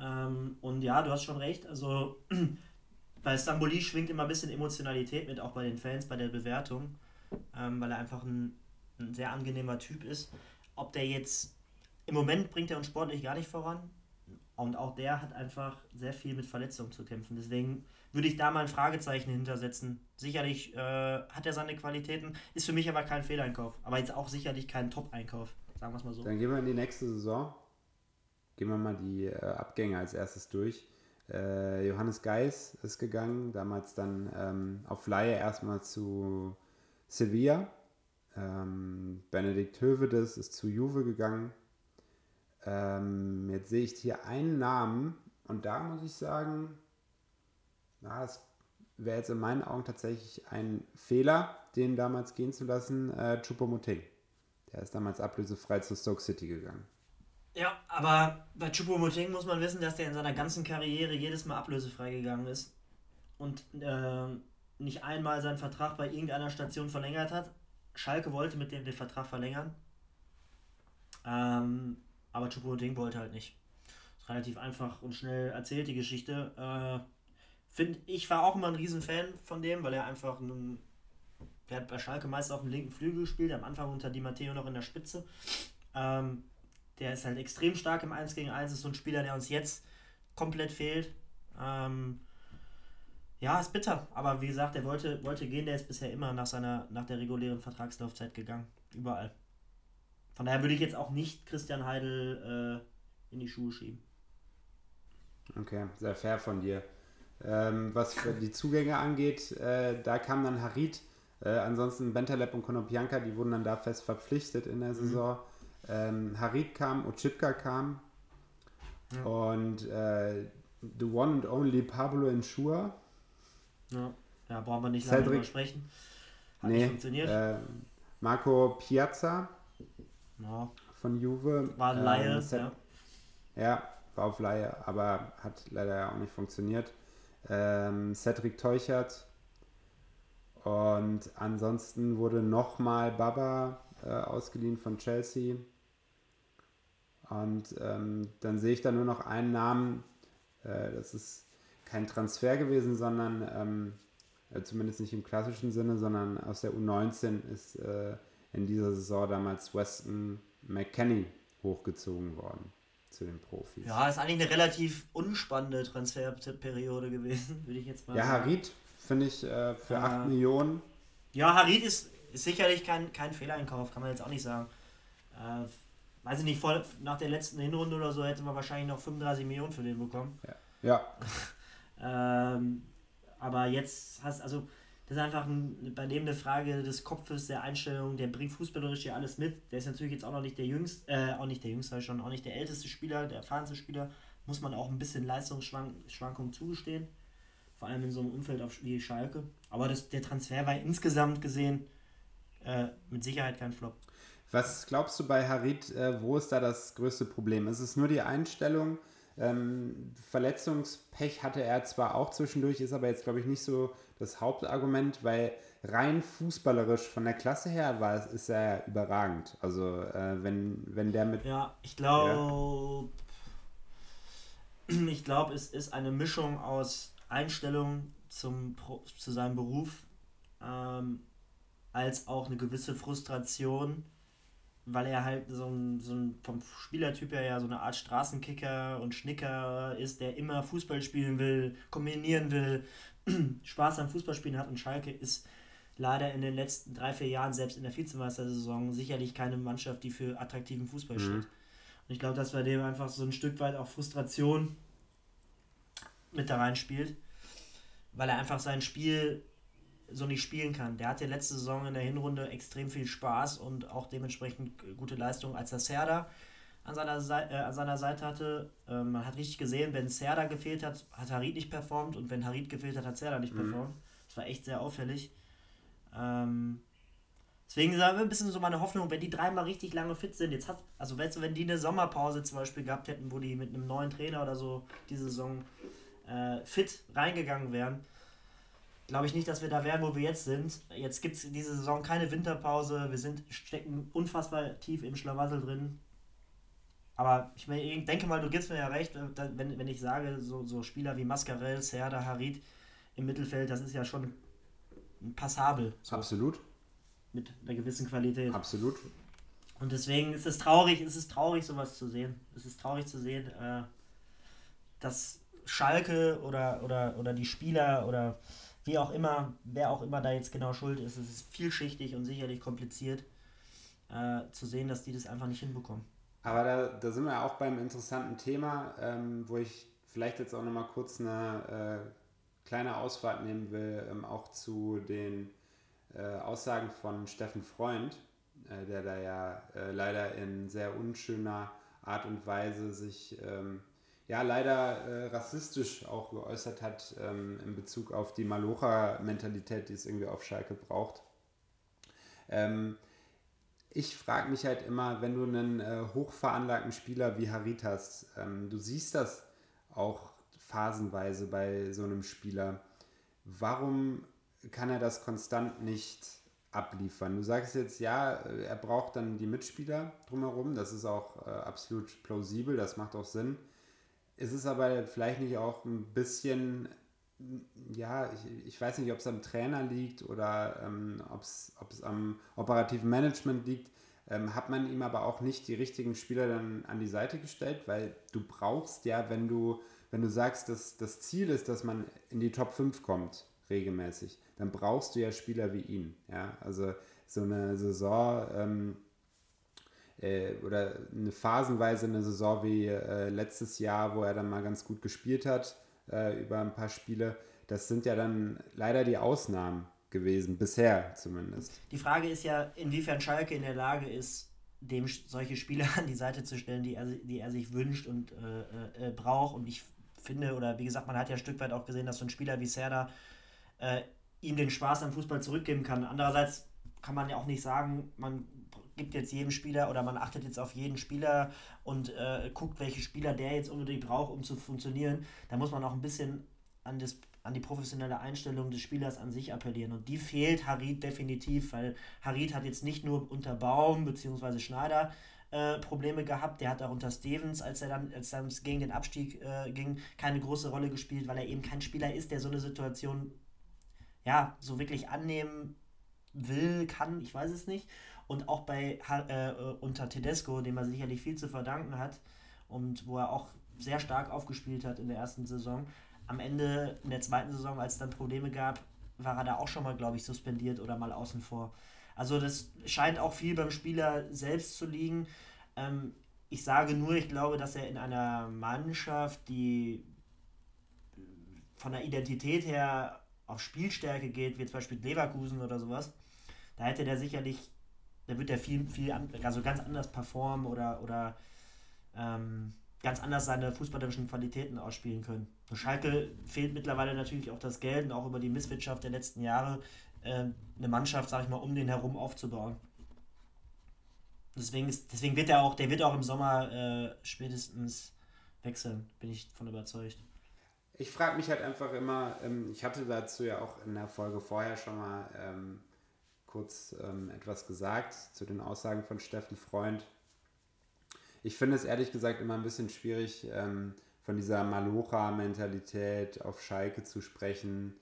Ähm, und ja, du hast schon recht. Also bei Stamboli schwingt immer ein bisschen Emotionalität mit, auch bei den Fans, bei der Bewertung, ähm, weil er einfach ein, ein sehr angenehmer Typ ist. Ob der jetzt, im Moment bringt er uns sportlich gar nicht voran und auch der hat einfach sehr viel mit Verletzungen zu kämpfen. Deswegen würde ich da mal ein Fragezeichen hintersetzen. Sicherlich äh, hat er seine Qualitäten, ist für mich aber kein Fehleinkauf, aber jetzt auch sicherlich kein Top-Einkauf, sagen wir es mal so. Dann gehen wir in die nächste Saison. Gehen wir mal die äh, Abgänge als erstes durch. Äh, Johannes Geis ist gegangen, damals dann ähm, auf Laie erstmal zu Sevilla. Ähm, Benedikt Hövedes ist zu Juve gegangen. Ähm, jetzt sehe ich hier einen Namen und da muss ich sagen, na, das wäre jetzt in meinen Augen tatsächlich ein Fehler, den damals gehen zu lassen, äh, Choupo-Moting. Der ist damals ablösefrei zu Stoke City gegangen. Ja, aber bei Choupo-Moting muss man wissen, dass der in seiner ganzen Karriere jedes Mal ablösefrei gegangen ist und ähm, nicht einmal seinen Vertrag bei irgendeiner Station verlängert hat. Schalke wollte mit dem den Vertrag verlängern, ähm, aber Choupo-Moting wollte halt nicht. Ist relativ einfach und schnell erzählt die Geschichte. Äh, find, ich war auch immer ein Riesenfan von dem, weil er einfach ein, der hat bei Schalke meist auf dem linken Flügel gespielt, am Anfang unter Di Matteo noch in der Spitze. Ähm, der ist halt extrem stark im 1 gegen 1, ist so ein Spieler, der uns jetzt komplett fehlt. Ähm, ja, ist bitter, aber wie gesagt, der wollte, wollte gehen, der ist bisher immer nach seiner, nach der regulären Vertragslaufzeit gegangen. Überall. Von daher würde ich jetzt auch nicht Christian Heidel äh, in die Schuhe schieben. Okay, sehr fair von dir. Ähm, was die Zugänge angeht, äh, da kam dann Harit. Äh, ansonsten Bentaleb und Konopianka, die wurden dann da fest verpflichtet in der Saison. Ähm, Harit kam, Ochipka kam. Ja. Und äh, the one and only Pablo Ensure. Ja, ja brauchen wir nicht lange Cedric. drüber sprechen. Hat nicht Nee, funktioniert. äh, Marco Piazza ja, von Juve. war ähm, Laie. Ja. Ja, war auf Laie, aber hat leider auch nicht funktioniert. Ähm, Cedric Teuchert. Und ansonsten wurde nochmal Baba äh, ausgeliehen von Chelsea. Und ähm, dann sehe ich da nur noch einen Namen. Äh, das ist kein Transfer gewesen, sondern ähm, äh, zumindest nicht im klassischen Sinne, sondern aus der U19 ist äh, in dieser Saison damals Weston McKenney hochgezogen worden zu den Profis. Ja, ist eigentlich eine relativ unspannende Transferperiode gewesen, würde ich jetzt mal ja, sagen. Ja, Harid finde ich äh, für äh, 8 Millionen. Ja, Harid ist, ist sicherlich kein, kein Fehleinkauf, kann man jetzt auch nicht sagen. Äh, weiß ich nicht, vor, nach der letzten Hinrunde oder so hätte man wahrscheinlich noch 35 Millionen für den bekommen. Ja. ja. ähm, aber jetzt hast also das ist einfach ein, bei dem eine Frage des Kopfes, der Einstellung, der bringt fußballerisch ja alles mit. Der ist natürlich jetzt auch noch nicht der jüngste, äh, auch nicht der jüngste, schon auch nicht der älteste Spieler, der erfahrenste Spieler. Muss man auch ein bisschen Leistungsschwankungen zugestehen. Vor allem in so einem Umfeld auf, wie Schalke. Aber das, der Transfer war insgesamt gesehen äh, mit Sicherheit kein Flop. Was glaubst du bei Harit, äh, wo ist da das größte Problem? Ist es nur die Einstellung? Ähm, Verletzungspech hatte er zwar auch zwischendurch, ist aber jetzt, glaube ich, nicht so das Hauptargument, weil rein fußballerisch von der Klasse her war, ist er überragend. Also äh, wenn, wenn der mit. Ja, ich glaube, ja. ich glaube, es ist eine Mischung aus Einstellung zum, zu seinem Beruf ähm, als auch eine gewisse Frustration weil er halt so ein, so ein vom Spielertyp her ja so eine Art Straßenkicker und Schnicker ist, der immer Fußball spielen will, kombinieren will, Spaß am Fußballspielen hat und Schalke ist leider in den letzten drei, vier Jahren, selbst in der Vizemeistersaison, sicherlich keine Mannschaft, die für attraktiven Fußball mhm. steht. Und ich glaube, dass bei dem einfach so ein Stück weit auch Frustration mit da reinspielt, weil er einfach sein Spiel so nicht spielen kann. Der hatte letzte Saison in der Hinrunde extrem viel Spaß und auch dementsprechend gute Leistung, als der Serda an seiner, Seite, äh, an seiner Seite hatte. Ähm, man hat richtig gesehen, wenn Serda gefehlt hat, hat Harid nicht performt und wenn Harid gefehlt hat, hat Serda nicht mhm. performt. Das war echt sehr auffällig. Ähm, deswegen ist ein bisschen so meine Hoffnung, wenn die dreimal richtig lange fit sind, jetzt hat, also weißt du, wenn die eine Sommerpause zum Beispiel gehabt hätten, wo die mit einem neuen Trainer oder so diese Saison äh, fit reingegangen wären, glaube ich nicht, dass wir da wären, wo wir jetzt sind. Jetzt gibt es diese Saison keine Winterpause. Wir sind, stecken unfassbar tief im Schlamassel drin. Aber ich, denke mal, du gibst mir ja recht, äh, wenn, wenn ich sage, so, so Spieler wie Mascarell, Serda, Harid im Mittelfeld, das ist ja schon passabel. So. Absolut. Mit einer gewissen Qualität. Absolut. Und deswegen ist es traurig, ist es traurig, sowas zu sehen. Es ist traurig zu sehen, äh, dass Schalke oder, oder, oder die Spieler oder wie auch immer, wer auch immer da jetzt genau schuld ist, es ist vielschichtig und sicherlich kompliziert äh, zu sehen, dass die das einfach nicht hinbekommen. Aber da, da sind wir auch beim interessanten Thema, ähm, wo ich vielleicht jetzt auch nochmal kurz eine äh, kleine Ausfahrt nehmen will, ähm, auch zu den äh, Aussagen von Steffen Freund, äh, der da ja äh, leider in sehr unschöner Art und Weise sich ähm, ja leider äh, rassistisch auch geäußert hat ähm, in Bezug auf die Malocha-Mentalität, die es irgendwie auf Schalke braucht. Ähm, ich frage mich halt immer, wenn du einen äh, hochveranlagten Spieler wie Harit hast, ähm, du siehst das auch phasenweise bei so einem Spieler, warum kann er das konstant nicht abliefern? Du sagst jetzt, ja, er braucht dann die Mitspieler drumherum, das ist auch äh, absolut plausibel, das macht auch Sinn ist es aber vielleicht nicht auch ein bisschen, ja, ich, ich weiß nicht, ob es am Trainer liegt oder ähm, ob es am operativen Management liegt, ähm, hat man ihm aber auch nicht die richtigen Spieler dann an die Seite gestellt, weil du brauchst ja, wenn du, wenn du sagst, dass das Ziel ist, dass man in die Top 5 kommt, regelmäßig, dann brauchst du ja Spieler wie ihn. Ja? Also so eine Saison, ähm, äh, oder eine phasenweise eine Saison wie äh, letztes Jahr, wo er dann mal ganz gut gespielt hat äh, über ein paar Spiele. Das sind ja dann leider die Ausnahmen gewesen, bisher zumindest. Die Frage ist ja, inwiefern Schalke in der Lage ist, dem solche Spieler an die Seite zu stellen, die er, die er sich wünscht und äh, äh, äh, braucht. Und ich finde, oder wie gesagt, man hat ja ein Stück weit auch gesehen, dass so ein Spieler wie Serda ihm den Spaß am Fußball zurückgeben kann. Andererseits kann man ja auch nicht sagen, man gibt jetzt jedem Spieler oder man achtet jetzt auf jeden Spieler und äh, guckt, welche Spieler der jetzt unbedingt braucht, um zu funktionieren, da muss man auch ein bisschen an, das, an die professionelle Einstellung des Spielers an sich appellieren. Und die fehlt Harid definitiv, weil Harid hat jetzt nicht nur unter Baum bzw. Schneider äh, Probleme gehabt. Der hat auch unter Stevens, als er dann, als gegen den Abstieg äh, ging, keine große Rolle gespielt, weil er eben kein Spieler ist, der so eine Situation ja, so wirklich annehmen will, kann, ich weiß es nicht. Und auch bei äh, unter Tedesco, dem er sicherlich viel zu verdanken hat und wo er auch sehr stark aufgespielt hat in der ersten Saison. Am Ende in der zweiten Saison, als es dann Probleme gab, war er da auch schon mal, glaube ich, suspendiert oder mal außen vor. Also das scheint auch viel beim Spieler selbst zu liegen. Ähm, ich sage nur, ich glaube, dass er in einer Mannschaft, die von der Identität her auf Spielstärke geht, wie zum Beispiel Leverkusen oder sowas, da hätte der sicherlich, da wird er viel, viel, also ganz anders performen oder, oder ähm, ganz anders seine fußballerischen Qualitäten ausspielen können. Schalke fehlt mittlerweile natürlich auch das Geld und auch über die Misswirtschaft der letzten Jahre äh, eine Mannschaft, sag ich mal, um den herum aufzubauen. Deswegen, ist, deswegen wird er auch, der wird auch im Sommer äh, spätestens wechseln, bin ich von überzeugt. Ich frage mich halt einfach immer, ähm, ich hatte dazu ja auch in der Folge vorher schon mal ähm, kurz ähm, etwas gesagt zu den Aussagen von Steffen Freund. Ich finde es ehrlich gesagt immer ein bisschen schwierig, ähm, von dieser Malocha-Mentalität auf Schalke zu sprechen,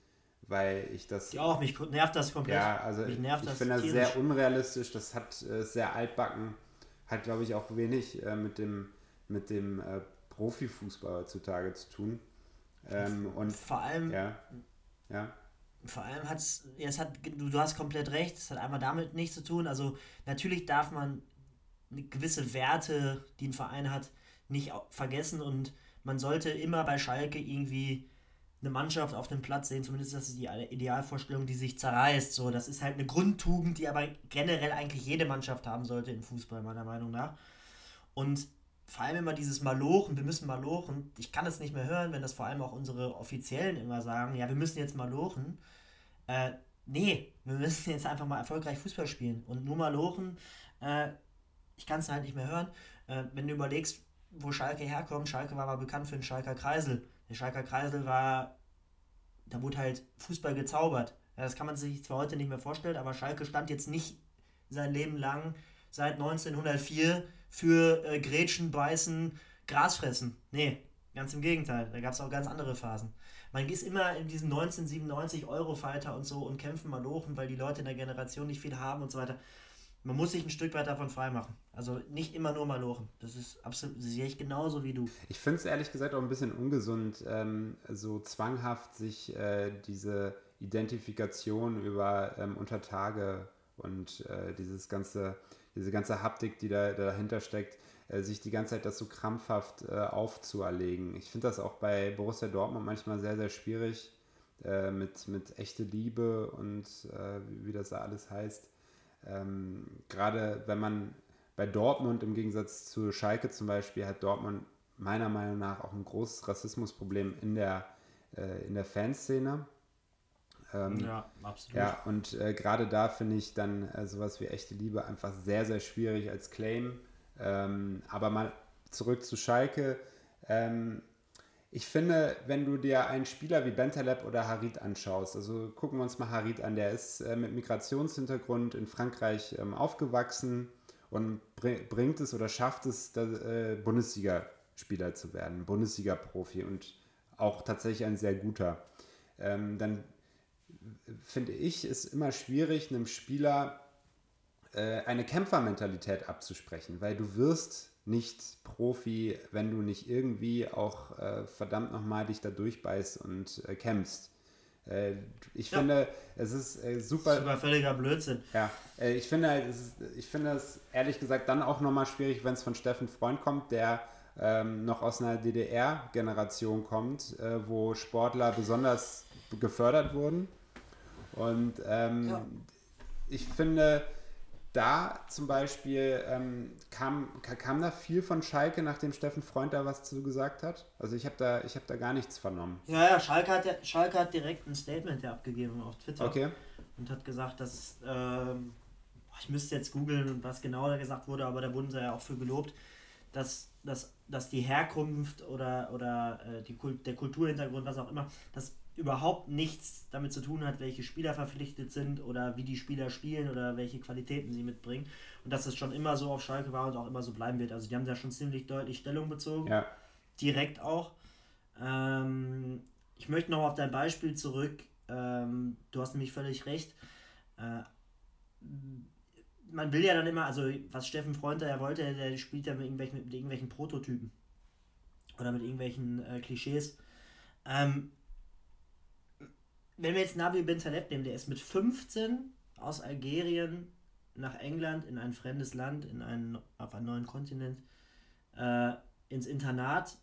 weil ich das. Ja, auch mich nervt das komplett. Ja, also mich nervt ich, ich finde das sehr unrealistisch. Das hat äh, sehr altbacken, hat glaube ich auch wenig äh, mit dem mit dem äh, Profifußball heutzutage zu tun. Ähm, und vor allem. Ja. Ja. Vor allem hat es, hat, du, du hast komplett recht, es hat einmal damit nichts zu tun. Also natürlich darf man gewisse Werte, die ein Verein hat, nicht vergessen und man sollte immer bei Schalke irgendwie eine Mannschaft auf dem Platz sehen, zumindest das ist die Idealvorstellung, die sich zerreißt. So, das ist halt eine Grundtugend, die aber generell eigentlich jede Mannschaft haben sollte im Fußball, meiner Meinung nach. Und vor allem immer dieses Malochen, wir müssen malochen. Ich kann es nicht mehr hören, wenn das vor allem auch unsere Offiziellen immer sagen, ja, wir müssen jetzt malochen. Äh, nee, wir müssen jetzt einfach mal erfolgreich Fußball spielen. Und nur malochen, äh, ich kann es halt nicht mehr hören. Äh, wenn du überlegst, wo Schalke herkommt, Schalke war mal bekannt für den Schalker Kreisel. Der Schalker Kreisel war, da wurde halt Fußball gezaubert. Ja, das kann man sich zwar heute nicht mehr vorstellen, aber Schalke stand jetzt nicht sein Leben lang seit 1904 für äh, Grätschen, Beißen, Gras fressen. Nee, ganz im Gegenteil. Da gab es auch ganz andere Phasen. Man ist immer in diesen 1997 Euro-Fighter und so und kämpfen mal lochen, weil die Leute in der Generation nicht viel haben und so weiter. Man muss sich ein Stück weit davon freimachen. Also nicht immer nur mal lochen. Das ist absolut, das sehe ich genauso wie du. Ich finde es ehrlich gesagt auch ein bisschen ungesund, ähm, so zwanghaft sich äh, diese Identifikation über ähm, Untertage und äh, dieses ganze diese ganze Haptik, die da, dahinter steckt, äh, sich die ganze Zeit das so krampfhaft äh, aufzuerlegen. Ich finde das auch bei Borussia Dortmund manchmal sehr, sehr schwierig äh, mit, mit echte Liebe und äh, wie, wie, das da alles heißt. Ähm, Gerade wenn man bei Dortmund im Gegensatz zu Schalke zum Beispiel hat Dortmund meiner Meinung nach auch ein großes Rassismusproblem in der, äh, in der Fanszene. Ähm, ja, absolut. Ja, und äh, gerade da finde ich dann äh, sowas wie echte Liebe einfach sehr, sehr schwierig als Claim. Ähm, aber mal zurück zu Schalke. Ähm, ich finde, wenn du dir einen Spieler wie Bentaleb oder Harit anschaust, also gucken wir uns mal Harit an, der ist äh, mit Migrationshintergrund in Frankreich ähm, aufgewachsen und bring, bringt es oder schafft es, äh, Bundesliga-Spieler zu werden, Bundesliga-Profi und auch tatsächlich ein sehr guter. Ähm, dann finde ich, ist immer schwierig, einem Spieler äh, eine Kämpfermentalität abzusprechen, weil du wirst nicht Profi, wenn du nicht irgendwie auch äh, verdammt nochmal dich da durchbeißt und äh, kämpfst. Äh, ich ja. finde, es ist äh, super. Super völliger Blödsinn. Ja, äh, ich finde, es ist, ich finde es ehrlich gesagt dann auch nochmal schwierig, wenn es von Steffen Freund kommt, der ähm, noch aus einer DDR-Generation kommt, wo Sportler besonders gefördert wurden. Und ähm, ja. ich finde, da zum Beispiel ähm, kam, kam da viel von Schalke, nachdem Steffen Freund da was zu gesagt hat. Also ich habe da, hab da gar nichts vernommen. Ja, ja, Schalke hat, ja, Schalke hat direkt ein Statement ja abgegeben auf Twitter. Okay. Und hat gesagt, dass, ähm, ich müsste jetzt googeln, was genau da gesagt wurde, aber da wurden sie ja auch für gelobt, dass, dass, dass die Herkunft oder, oder äh, die Kult, der Kulturhintergrund, was auch immer, dass überhaupt nichts damit zu tun hat, welche Spieler verpflichtet sind oder wie die Spieler spielen oder welche Qualitäten sie mitbringen. Und dass es schon immer so auf Schalke war und auch immer so bleiben wird. Also die haben da schon ziemlich deutlich Stellung bezogen. Ja. Direkt auch. Ähm, ich möchte noch auf dein Beispiel zurück Ähm, du hast nämlich völlig recht. Äh, man will ja dann immer, also was Steffen Freund da ja wollte, der spielt ja mit irgendwelchen, mit irgendwelchen Prototypen oder mit irgendwelchen äh, Klischees. Ähm, wenn wir jetzt Nabi Bentaleb nehmen, der ist mit 15 aus Algerien nach England in ein fremdes Land, in einen, auf einen neuen Kontinent, äh, ins Internat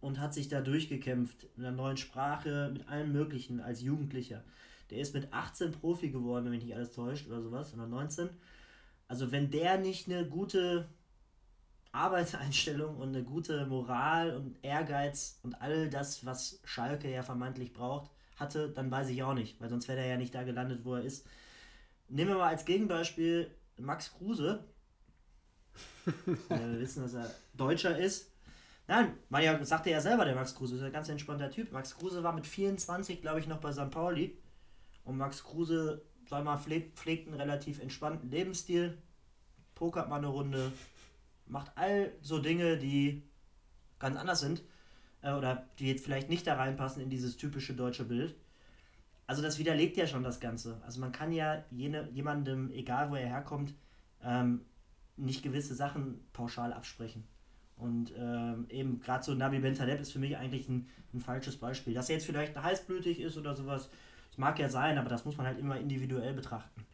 und hat sich da durchgekämpft mit einer neuen Sprache, mit allem Möglichen als Jugendlicher. Der ist mit 18 Profi geworden, wenn mich nicht alles täuscht oder sowas, oder 19. Also wenn der nicht eine gute Arbeitseinstellung und eine gute Moral und Ehrgeiz und all das, was Schalke ja vermeintlich braucht, hatte, dann weiß ich auch nicht, weil sonst wäre er ja nicht da gelandet, wo er ist. Nehmen wir mal als Gegenbeispiel Max Kruse. wir wissen, dass er Deutscher ist. Nein, man ja, sagte ja selber, der Max Kruse ist ein ganz entspannter Typ. Max Kruse war mit 24, glaube ich, noch bei St. Pauli. Und Max Kruse, sag mal, pflegt, pflegt einen relativ entspannten Lebensstil, pokert mal eine Runde, macht all so Dinge, die ganz anders sind äh, oder die jetzt vielleicht nicht da reinpassen in dieses typische deutsche Bild. Also das widerlegt ja schon das Ganze. Also man kann ja jene, jemandem, egal wo er herkommt, ähm, nicht gewisse Sachen pauschal absprechen. Und ähm, eben gerade so Nabi Bentaleb ist für mich eigentlich ein, ein falsches Beispiel. Dass er jetzt vielleicht heißblütig ist oder sowas, das mag ja sein, aber das muss man halt immer individuell betrachten.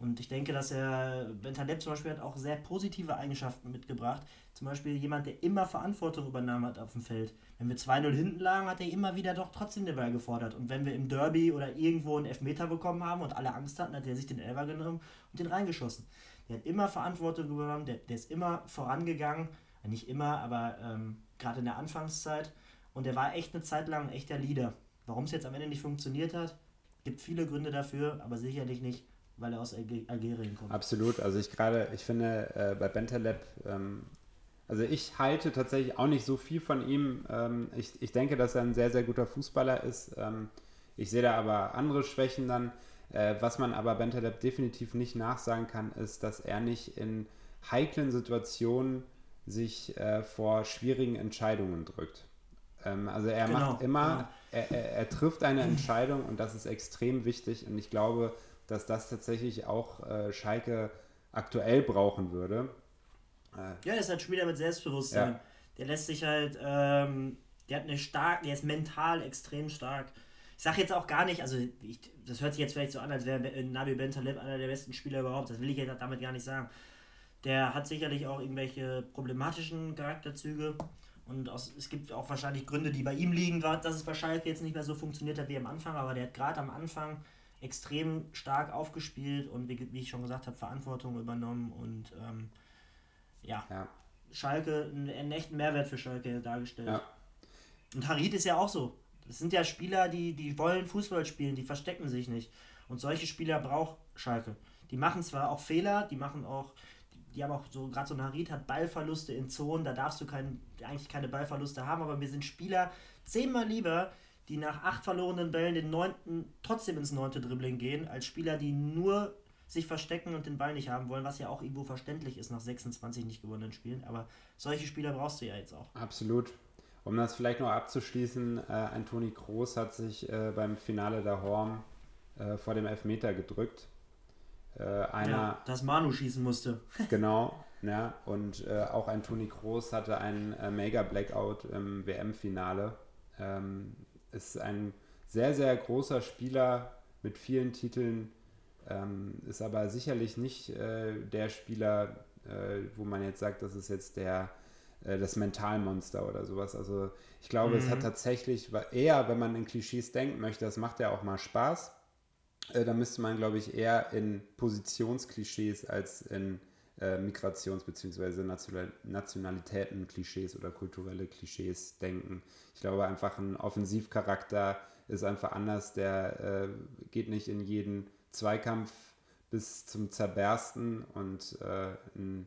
Und ich denke, dass er, Bentaleb zum Beispiel hat auch sehr positive Eigenschaften mitgebracht. Zum Beispiel jemand, der immer Verantwortung übernommen hat auf dem Feld. Wenn wir 2-0 hinten lagen, hat er immer wieder doch trotzdem den Ball gefordert. Und wenn wir im Derby oder irgendwo einen Elfmeter bekommen haben und alle Angst hatten, hat er sich den Elfer genommen und den reingeschossen. Der hat immer Verantwortung übernommen, der, der ist immer vorangegangen. Nicht immer, aber ähm, gerade in der Anfangszeit. Und der war echt eine Zeit lang ein echter Leader. Warum es jetzt am Ende nicht funktioniert hat, gibt viele Gründe dafür, aber sicherlich nicht, weil er aus Algerien kommt. Absolut. Also ich gerade, ich finde äh, bei Bentaleb, ähm, also ich halte tatsächlich auch nicht so viel von ihm. Ähm, ich, ich denke, dass er ein sehr, sehr guter Fußballer ist. Ähm, ich sehe da aber andere Schwächen dann. Äh, was man aber Bentaleb definitiv nicht nachsagen kann, ist, dass er nicht in heiklen Situationen sich äh, vor schwierigen Entscheidungen drückt. Ähm, also er genau, macht immer, genau. er, er, er, trifft eine Entscheidung und das ist extrem wichtig. Und ich glaube, dass das tatsächlich auch äh, Schalke aktuell brauchen würde. Äh, ja, er ist ein Spieler mit Selbstbewusstsein. Ja. Der lässt sich halt, ähm, der hat eine stark, der ist mental extrem stark. Ich sage jetzt auch gar nicht, also ich, das hört sich jetzt vielleicht so an, als wäre Nabi Bentaleb einer der besten Spieler überhaupt. Das will ich jetzt damit gar nicht sagen. Der hat sicherlich auch irgendwelche problematischen Charakterzüge. Und aus, es gibt auch wahrscheinlich Gründe, die bei ihm liegen, dass es bei Schalke jetzt nicht mehr so funktioniert hat wie am Anfang. Aber der hat gerade am Anfang extrem stark aufgespielt und wie, wie ich schon gesagt habe, Verantwortung übernommen und ähm, ja, ja, Schalke, einen, echten Mehrwert für Schalke dargestellt. Ja. Und Harid ist ja auch so. Das sind ja Spieler, die, die wollen Fußball spielen, die verstecken sich nicht. Und solche Spieler braucht Schalke. Die machen zwar auch Fehler, die machen auch, die haben auch so, gerade so ein Harid hat Ballverluste in Zonen, da darfst du kein, eigentlich keine Ballverluste haben, aber mir sind Spieler zehnmal lieber, die nach acht verlorenen Bällen den neunten trotzdem ins neunte Dribbling gehen, als Spieler, die nur sich verstecken und den Ball nicht haben wollen, was ja auch irgendwo verständlich ist nach 26 nicht gewonnenen Spielen. Aber solche Spieler brauchst du ja jetzt auch. Absolut. Um das vielleicht noch abzuschließen, äh, ein Toni Kroos hat sich äh, beim Finale der Horm äh, vor dem Elfmeter gedrückt. Äh, einer, ja, dass Manu schießen musste. genau, ja. Und äh, auch ein Toni Kroos hatte einen äh, Mega Blackout im WM-Finale. Ähm, ist ein sehr, sehr großer Spieler mit vielen Titeln, ähm, ist aber sicherlich nicht äh, der Spieler, äh, wo man jetzt sagt, das ist jetzt der, äh, das Mentalmonster oder sowas. Also ich glaube, mhm. es hat mhm. tatsächlich eher, wenn man in Klischees denken möchte, das macht ja auch mal Spaß. Äh, da müsste man, glaube ich, eher in Positionsklischees als in äh, Migrations- bzw. Nationalitäten-Klischees oder kulturelle Klischees denken. Ich glaube einfach, ein Offensivcharakter ist einfach anders. Der äh, geht nicht in jeden Zweikampf bis zum Zerbersten und äh, ein,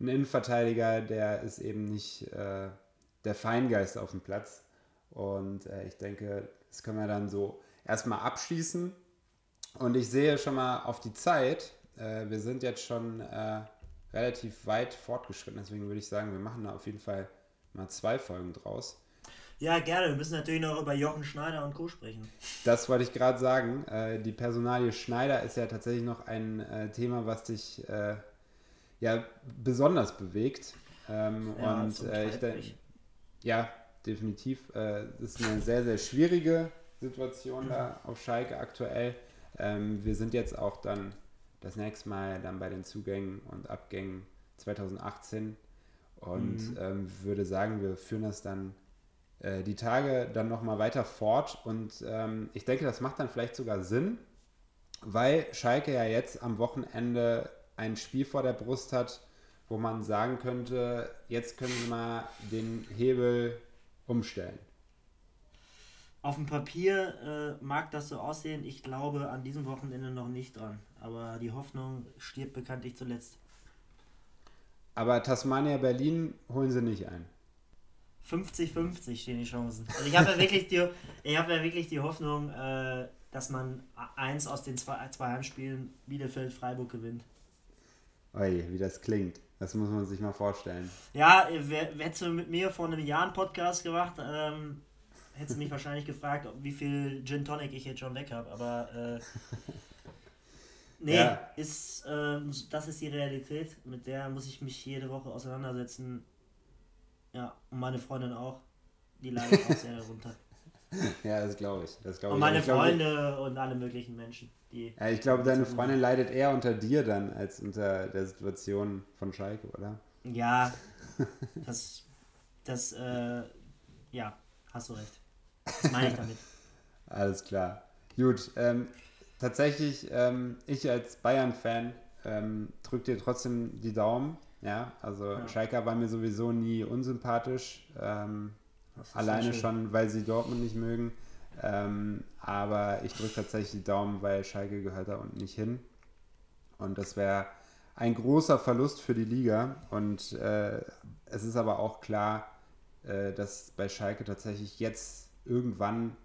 ein, Innenverteidiger, der ist eben nicht äh, der Feingeist auf dem Platz. Und äh, ich denke, das können wir dann so erstmal abschließen. Und ich sehe schon mal auf die Zeit. Äh, wir sind jetzt schon äh, relativ weit fortgeschritten, deswegen würde ich sagen, wir machen da auf jeden Fall mal zwei Folgen draus. Ja, gerne. Wir müssen natürlich noch über Jochen Schneider und Co. sprechen. Das wollte ich gerade sagen. Äh, die Personalie Schneider ist ja tatsächlich noch ein äh, Thema, was dich äh, ja besonders bewegt. Ähm, ja, und ich denke, ja, definitiv. Das ist eine sehr, sehr schwierige Situation da auf Schalke aktuell. Ähm, wir sind jetzt auch dann das nächste Mal dann bei den Zugängen und Abgängen 2018 und mhm. ähm, würde sagen, wir führen das dann äh, die Tage dann nochmal weiter fort und ähm, ich denke, das macht dann vielleicht sogar Sinn, weil Schalke ja jetzt am Wochenende ein Spiel vor der Brust hat, wo man sagen könnte, jetzt können wir mal den Hebel umstellen. Auf dem Papier äh, mag das so aussehen. Ich glaube an diesem Wochenende noch nicht dran. Aber die Hoffnung stirbt bekanntlich zuletzt. Aber Tasmania Berlin holen sie nicht ein. 50-50 stehen die Chancen. Also ich habe ja wirklich die, ich habe ja wirklich die Hoffnung, äh, dass man eins aus den zwei, zwei Heimspielen Bielefeld-Freiburg gewinnt. Oi, wie das klingt. Das muss man sich mal vorstellen. Ja, hättest du mit mir vor einem Jahr einen Podcast gemacht, ähm, hättest du mich wahrscheinlich gefragt, wie viel Gin Tonic ich jetzt schon weg habe. Aber äh, nee, ja. ist, äh, das ist die Realität. Mit der muss ich mich jede Woche auseinandersetzen. Ja, und meine Freundin auch. Die leidet auch sehr darunter. Ja, das glaube ich. Das glaub und meine ich. Freunde glaub, und alle möglichen Menschen. Die ja, ich glaube, deine Freundin leidet eher unter dir dann als unter der Situation von Schalke, oder? Ja, das, das, äh, ja, hast du recht. Das meine ich damit. Alles klar. Gut, ähm, tatsächlich, ähm, ich als Bayern-Fan ähm, drücke dir trotzdem die Daumen. Ja, also ja. Schalke war mir sowieso nie unsympathisch. Ähm, alleine schon, weil sie Dortmund nicht mögen. Ähm, aber ich drücke tatsächlich die Daumen, weil Schalke gehört da unten nicht hin. Und das wäre ein großer Verlust für die Liga. Und äh, es ist aber auch klar, äh, dass bei Schalke tatsächlich jetzt irgendwann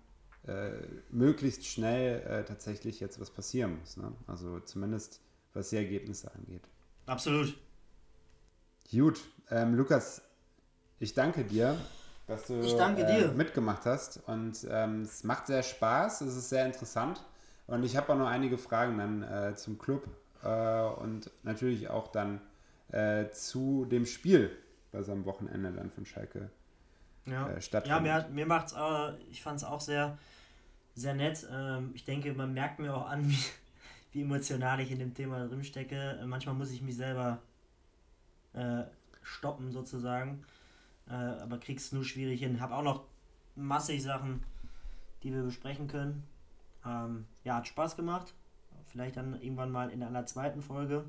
äh, möglichst schnell äh, tatsächlich jetzt was passieren muss. Ne? Also zumindest was die Ergebnisse angeht. Absolut. Gut, ähm, Lukas, ich danke dir, dass du äh, mitgemacht hast. Und ähm, es macht sehr Spaß, es ist sehr interessant. Und ich habe auch noch einige Fragen dann äh, zum Club äh, und natürlich auch dann äh, zu dem Spiel, was am Wochenende dann von Schalke ja. äh, stattfindet. Ja, mir, mir macht's, äh, ich fand es auch sehr, sehr nett. Ähm, ich denke, man merkt mir auch an, wie, wie emotional ich in dem Thema drin stecke. Manchmal muss ich mich selber äh, stoppen, sozusagen. Äh, aber krieg's nur schwierig hin. Hab auch noch massig Sachen, die wir besprechen können. Ähm, ja, hat Spaß gemacht. Vielleicht dann irgendwann mal in einer zweiten Folge.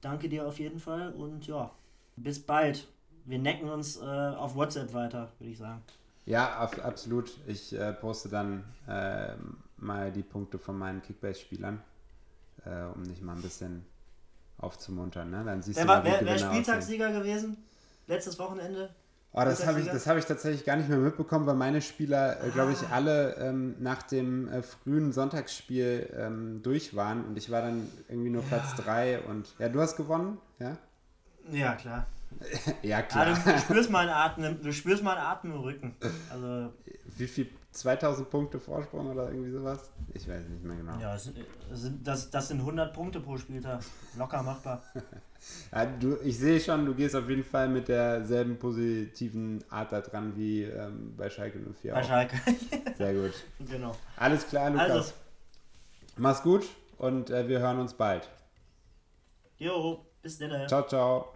Danke dir auf jeden Fall und ja, bis bald wir necken uns äh, auf WhatsApp weiter, würde ich sagen. Ja, auf, absolut. Ich äh, poste dann äh, mal die Punkte von meinen Kickbase-Spielern, äh, um dich mal ein bisschen aufzumuntern. Ne? Dann siehst wer du war, wer, wer Spieltagssieger gewesen? Letztes Wochenende? Oh, das habe ich, hab ich tatsächlich gar nicht mehr mitbekommen, weil meine Spieler, äh, glaube ich, ah. alle ähm, nach dem äh, frühen Sonntagsspiel ähm, durch waren und ich war dann irgendwie nur. Platz 3 und ja, du hast gewonnen, ja? Ja, klar. Ja, klar. Ja, du, spürst meinen Atem, du spürst meinen Atem im Rücken. Also, Wie viel? 2000 Punkte Vorsprung oder irgendwie sowas? Ich weiß nicht mehr genau. Ja, das sind, das, das sind 100 Punkte pro Spieltag. Locker machbar. ja, du, ich sehe schon, du gehst auf jeden Fall mit derselben positiven Art da dran wie ähm, bei Schalke 04. Bei auch. Schalke. Sehr gut. Genau. Alles klar, Lukas. Also. Mach's gut und äh, wir hören uns bald. Jo, bis dann. Ciao, ciao.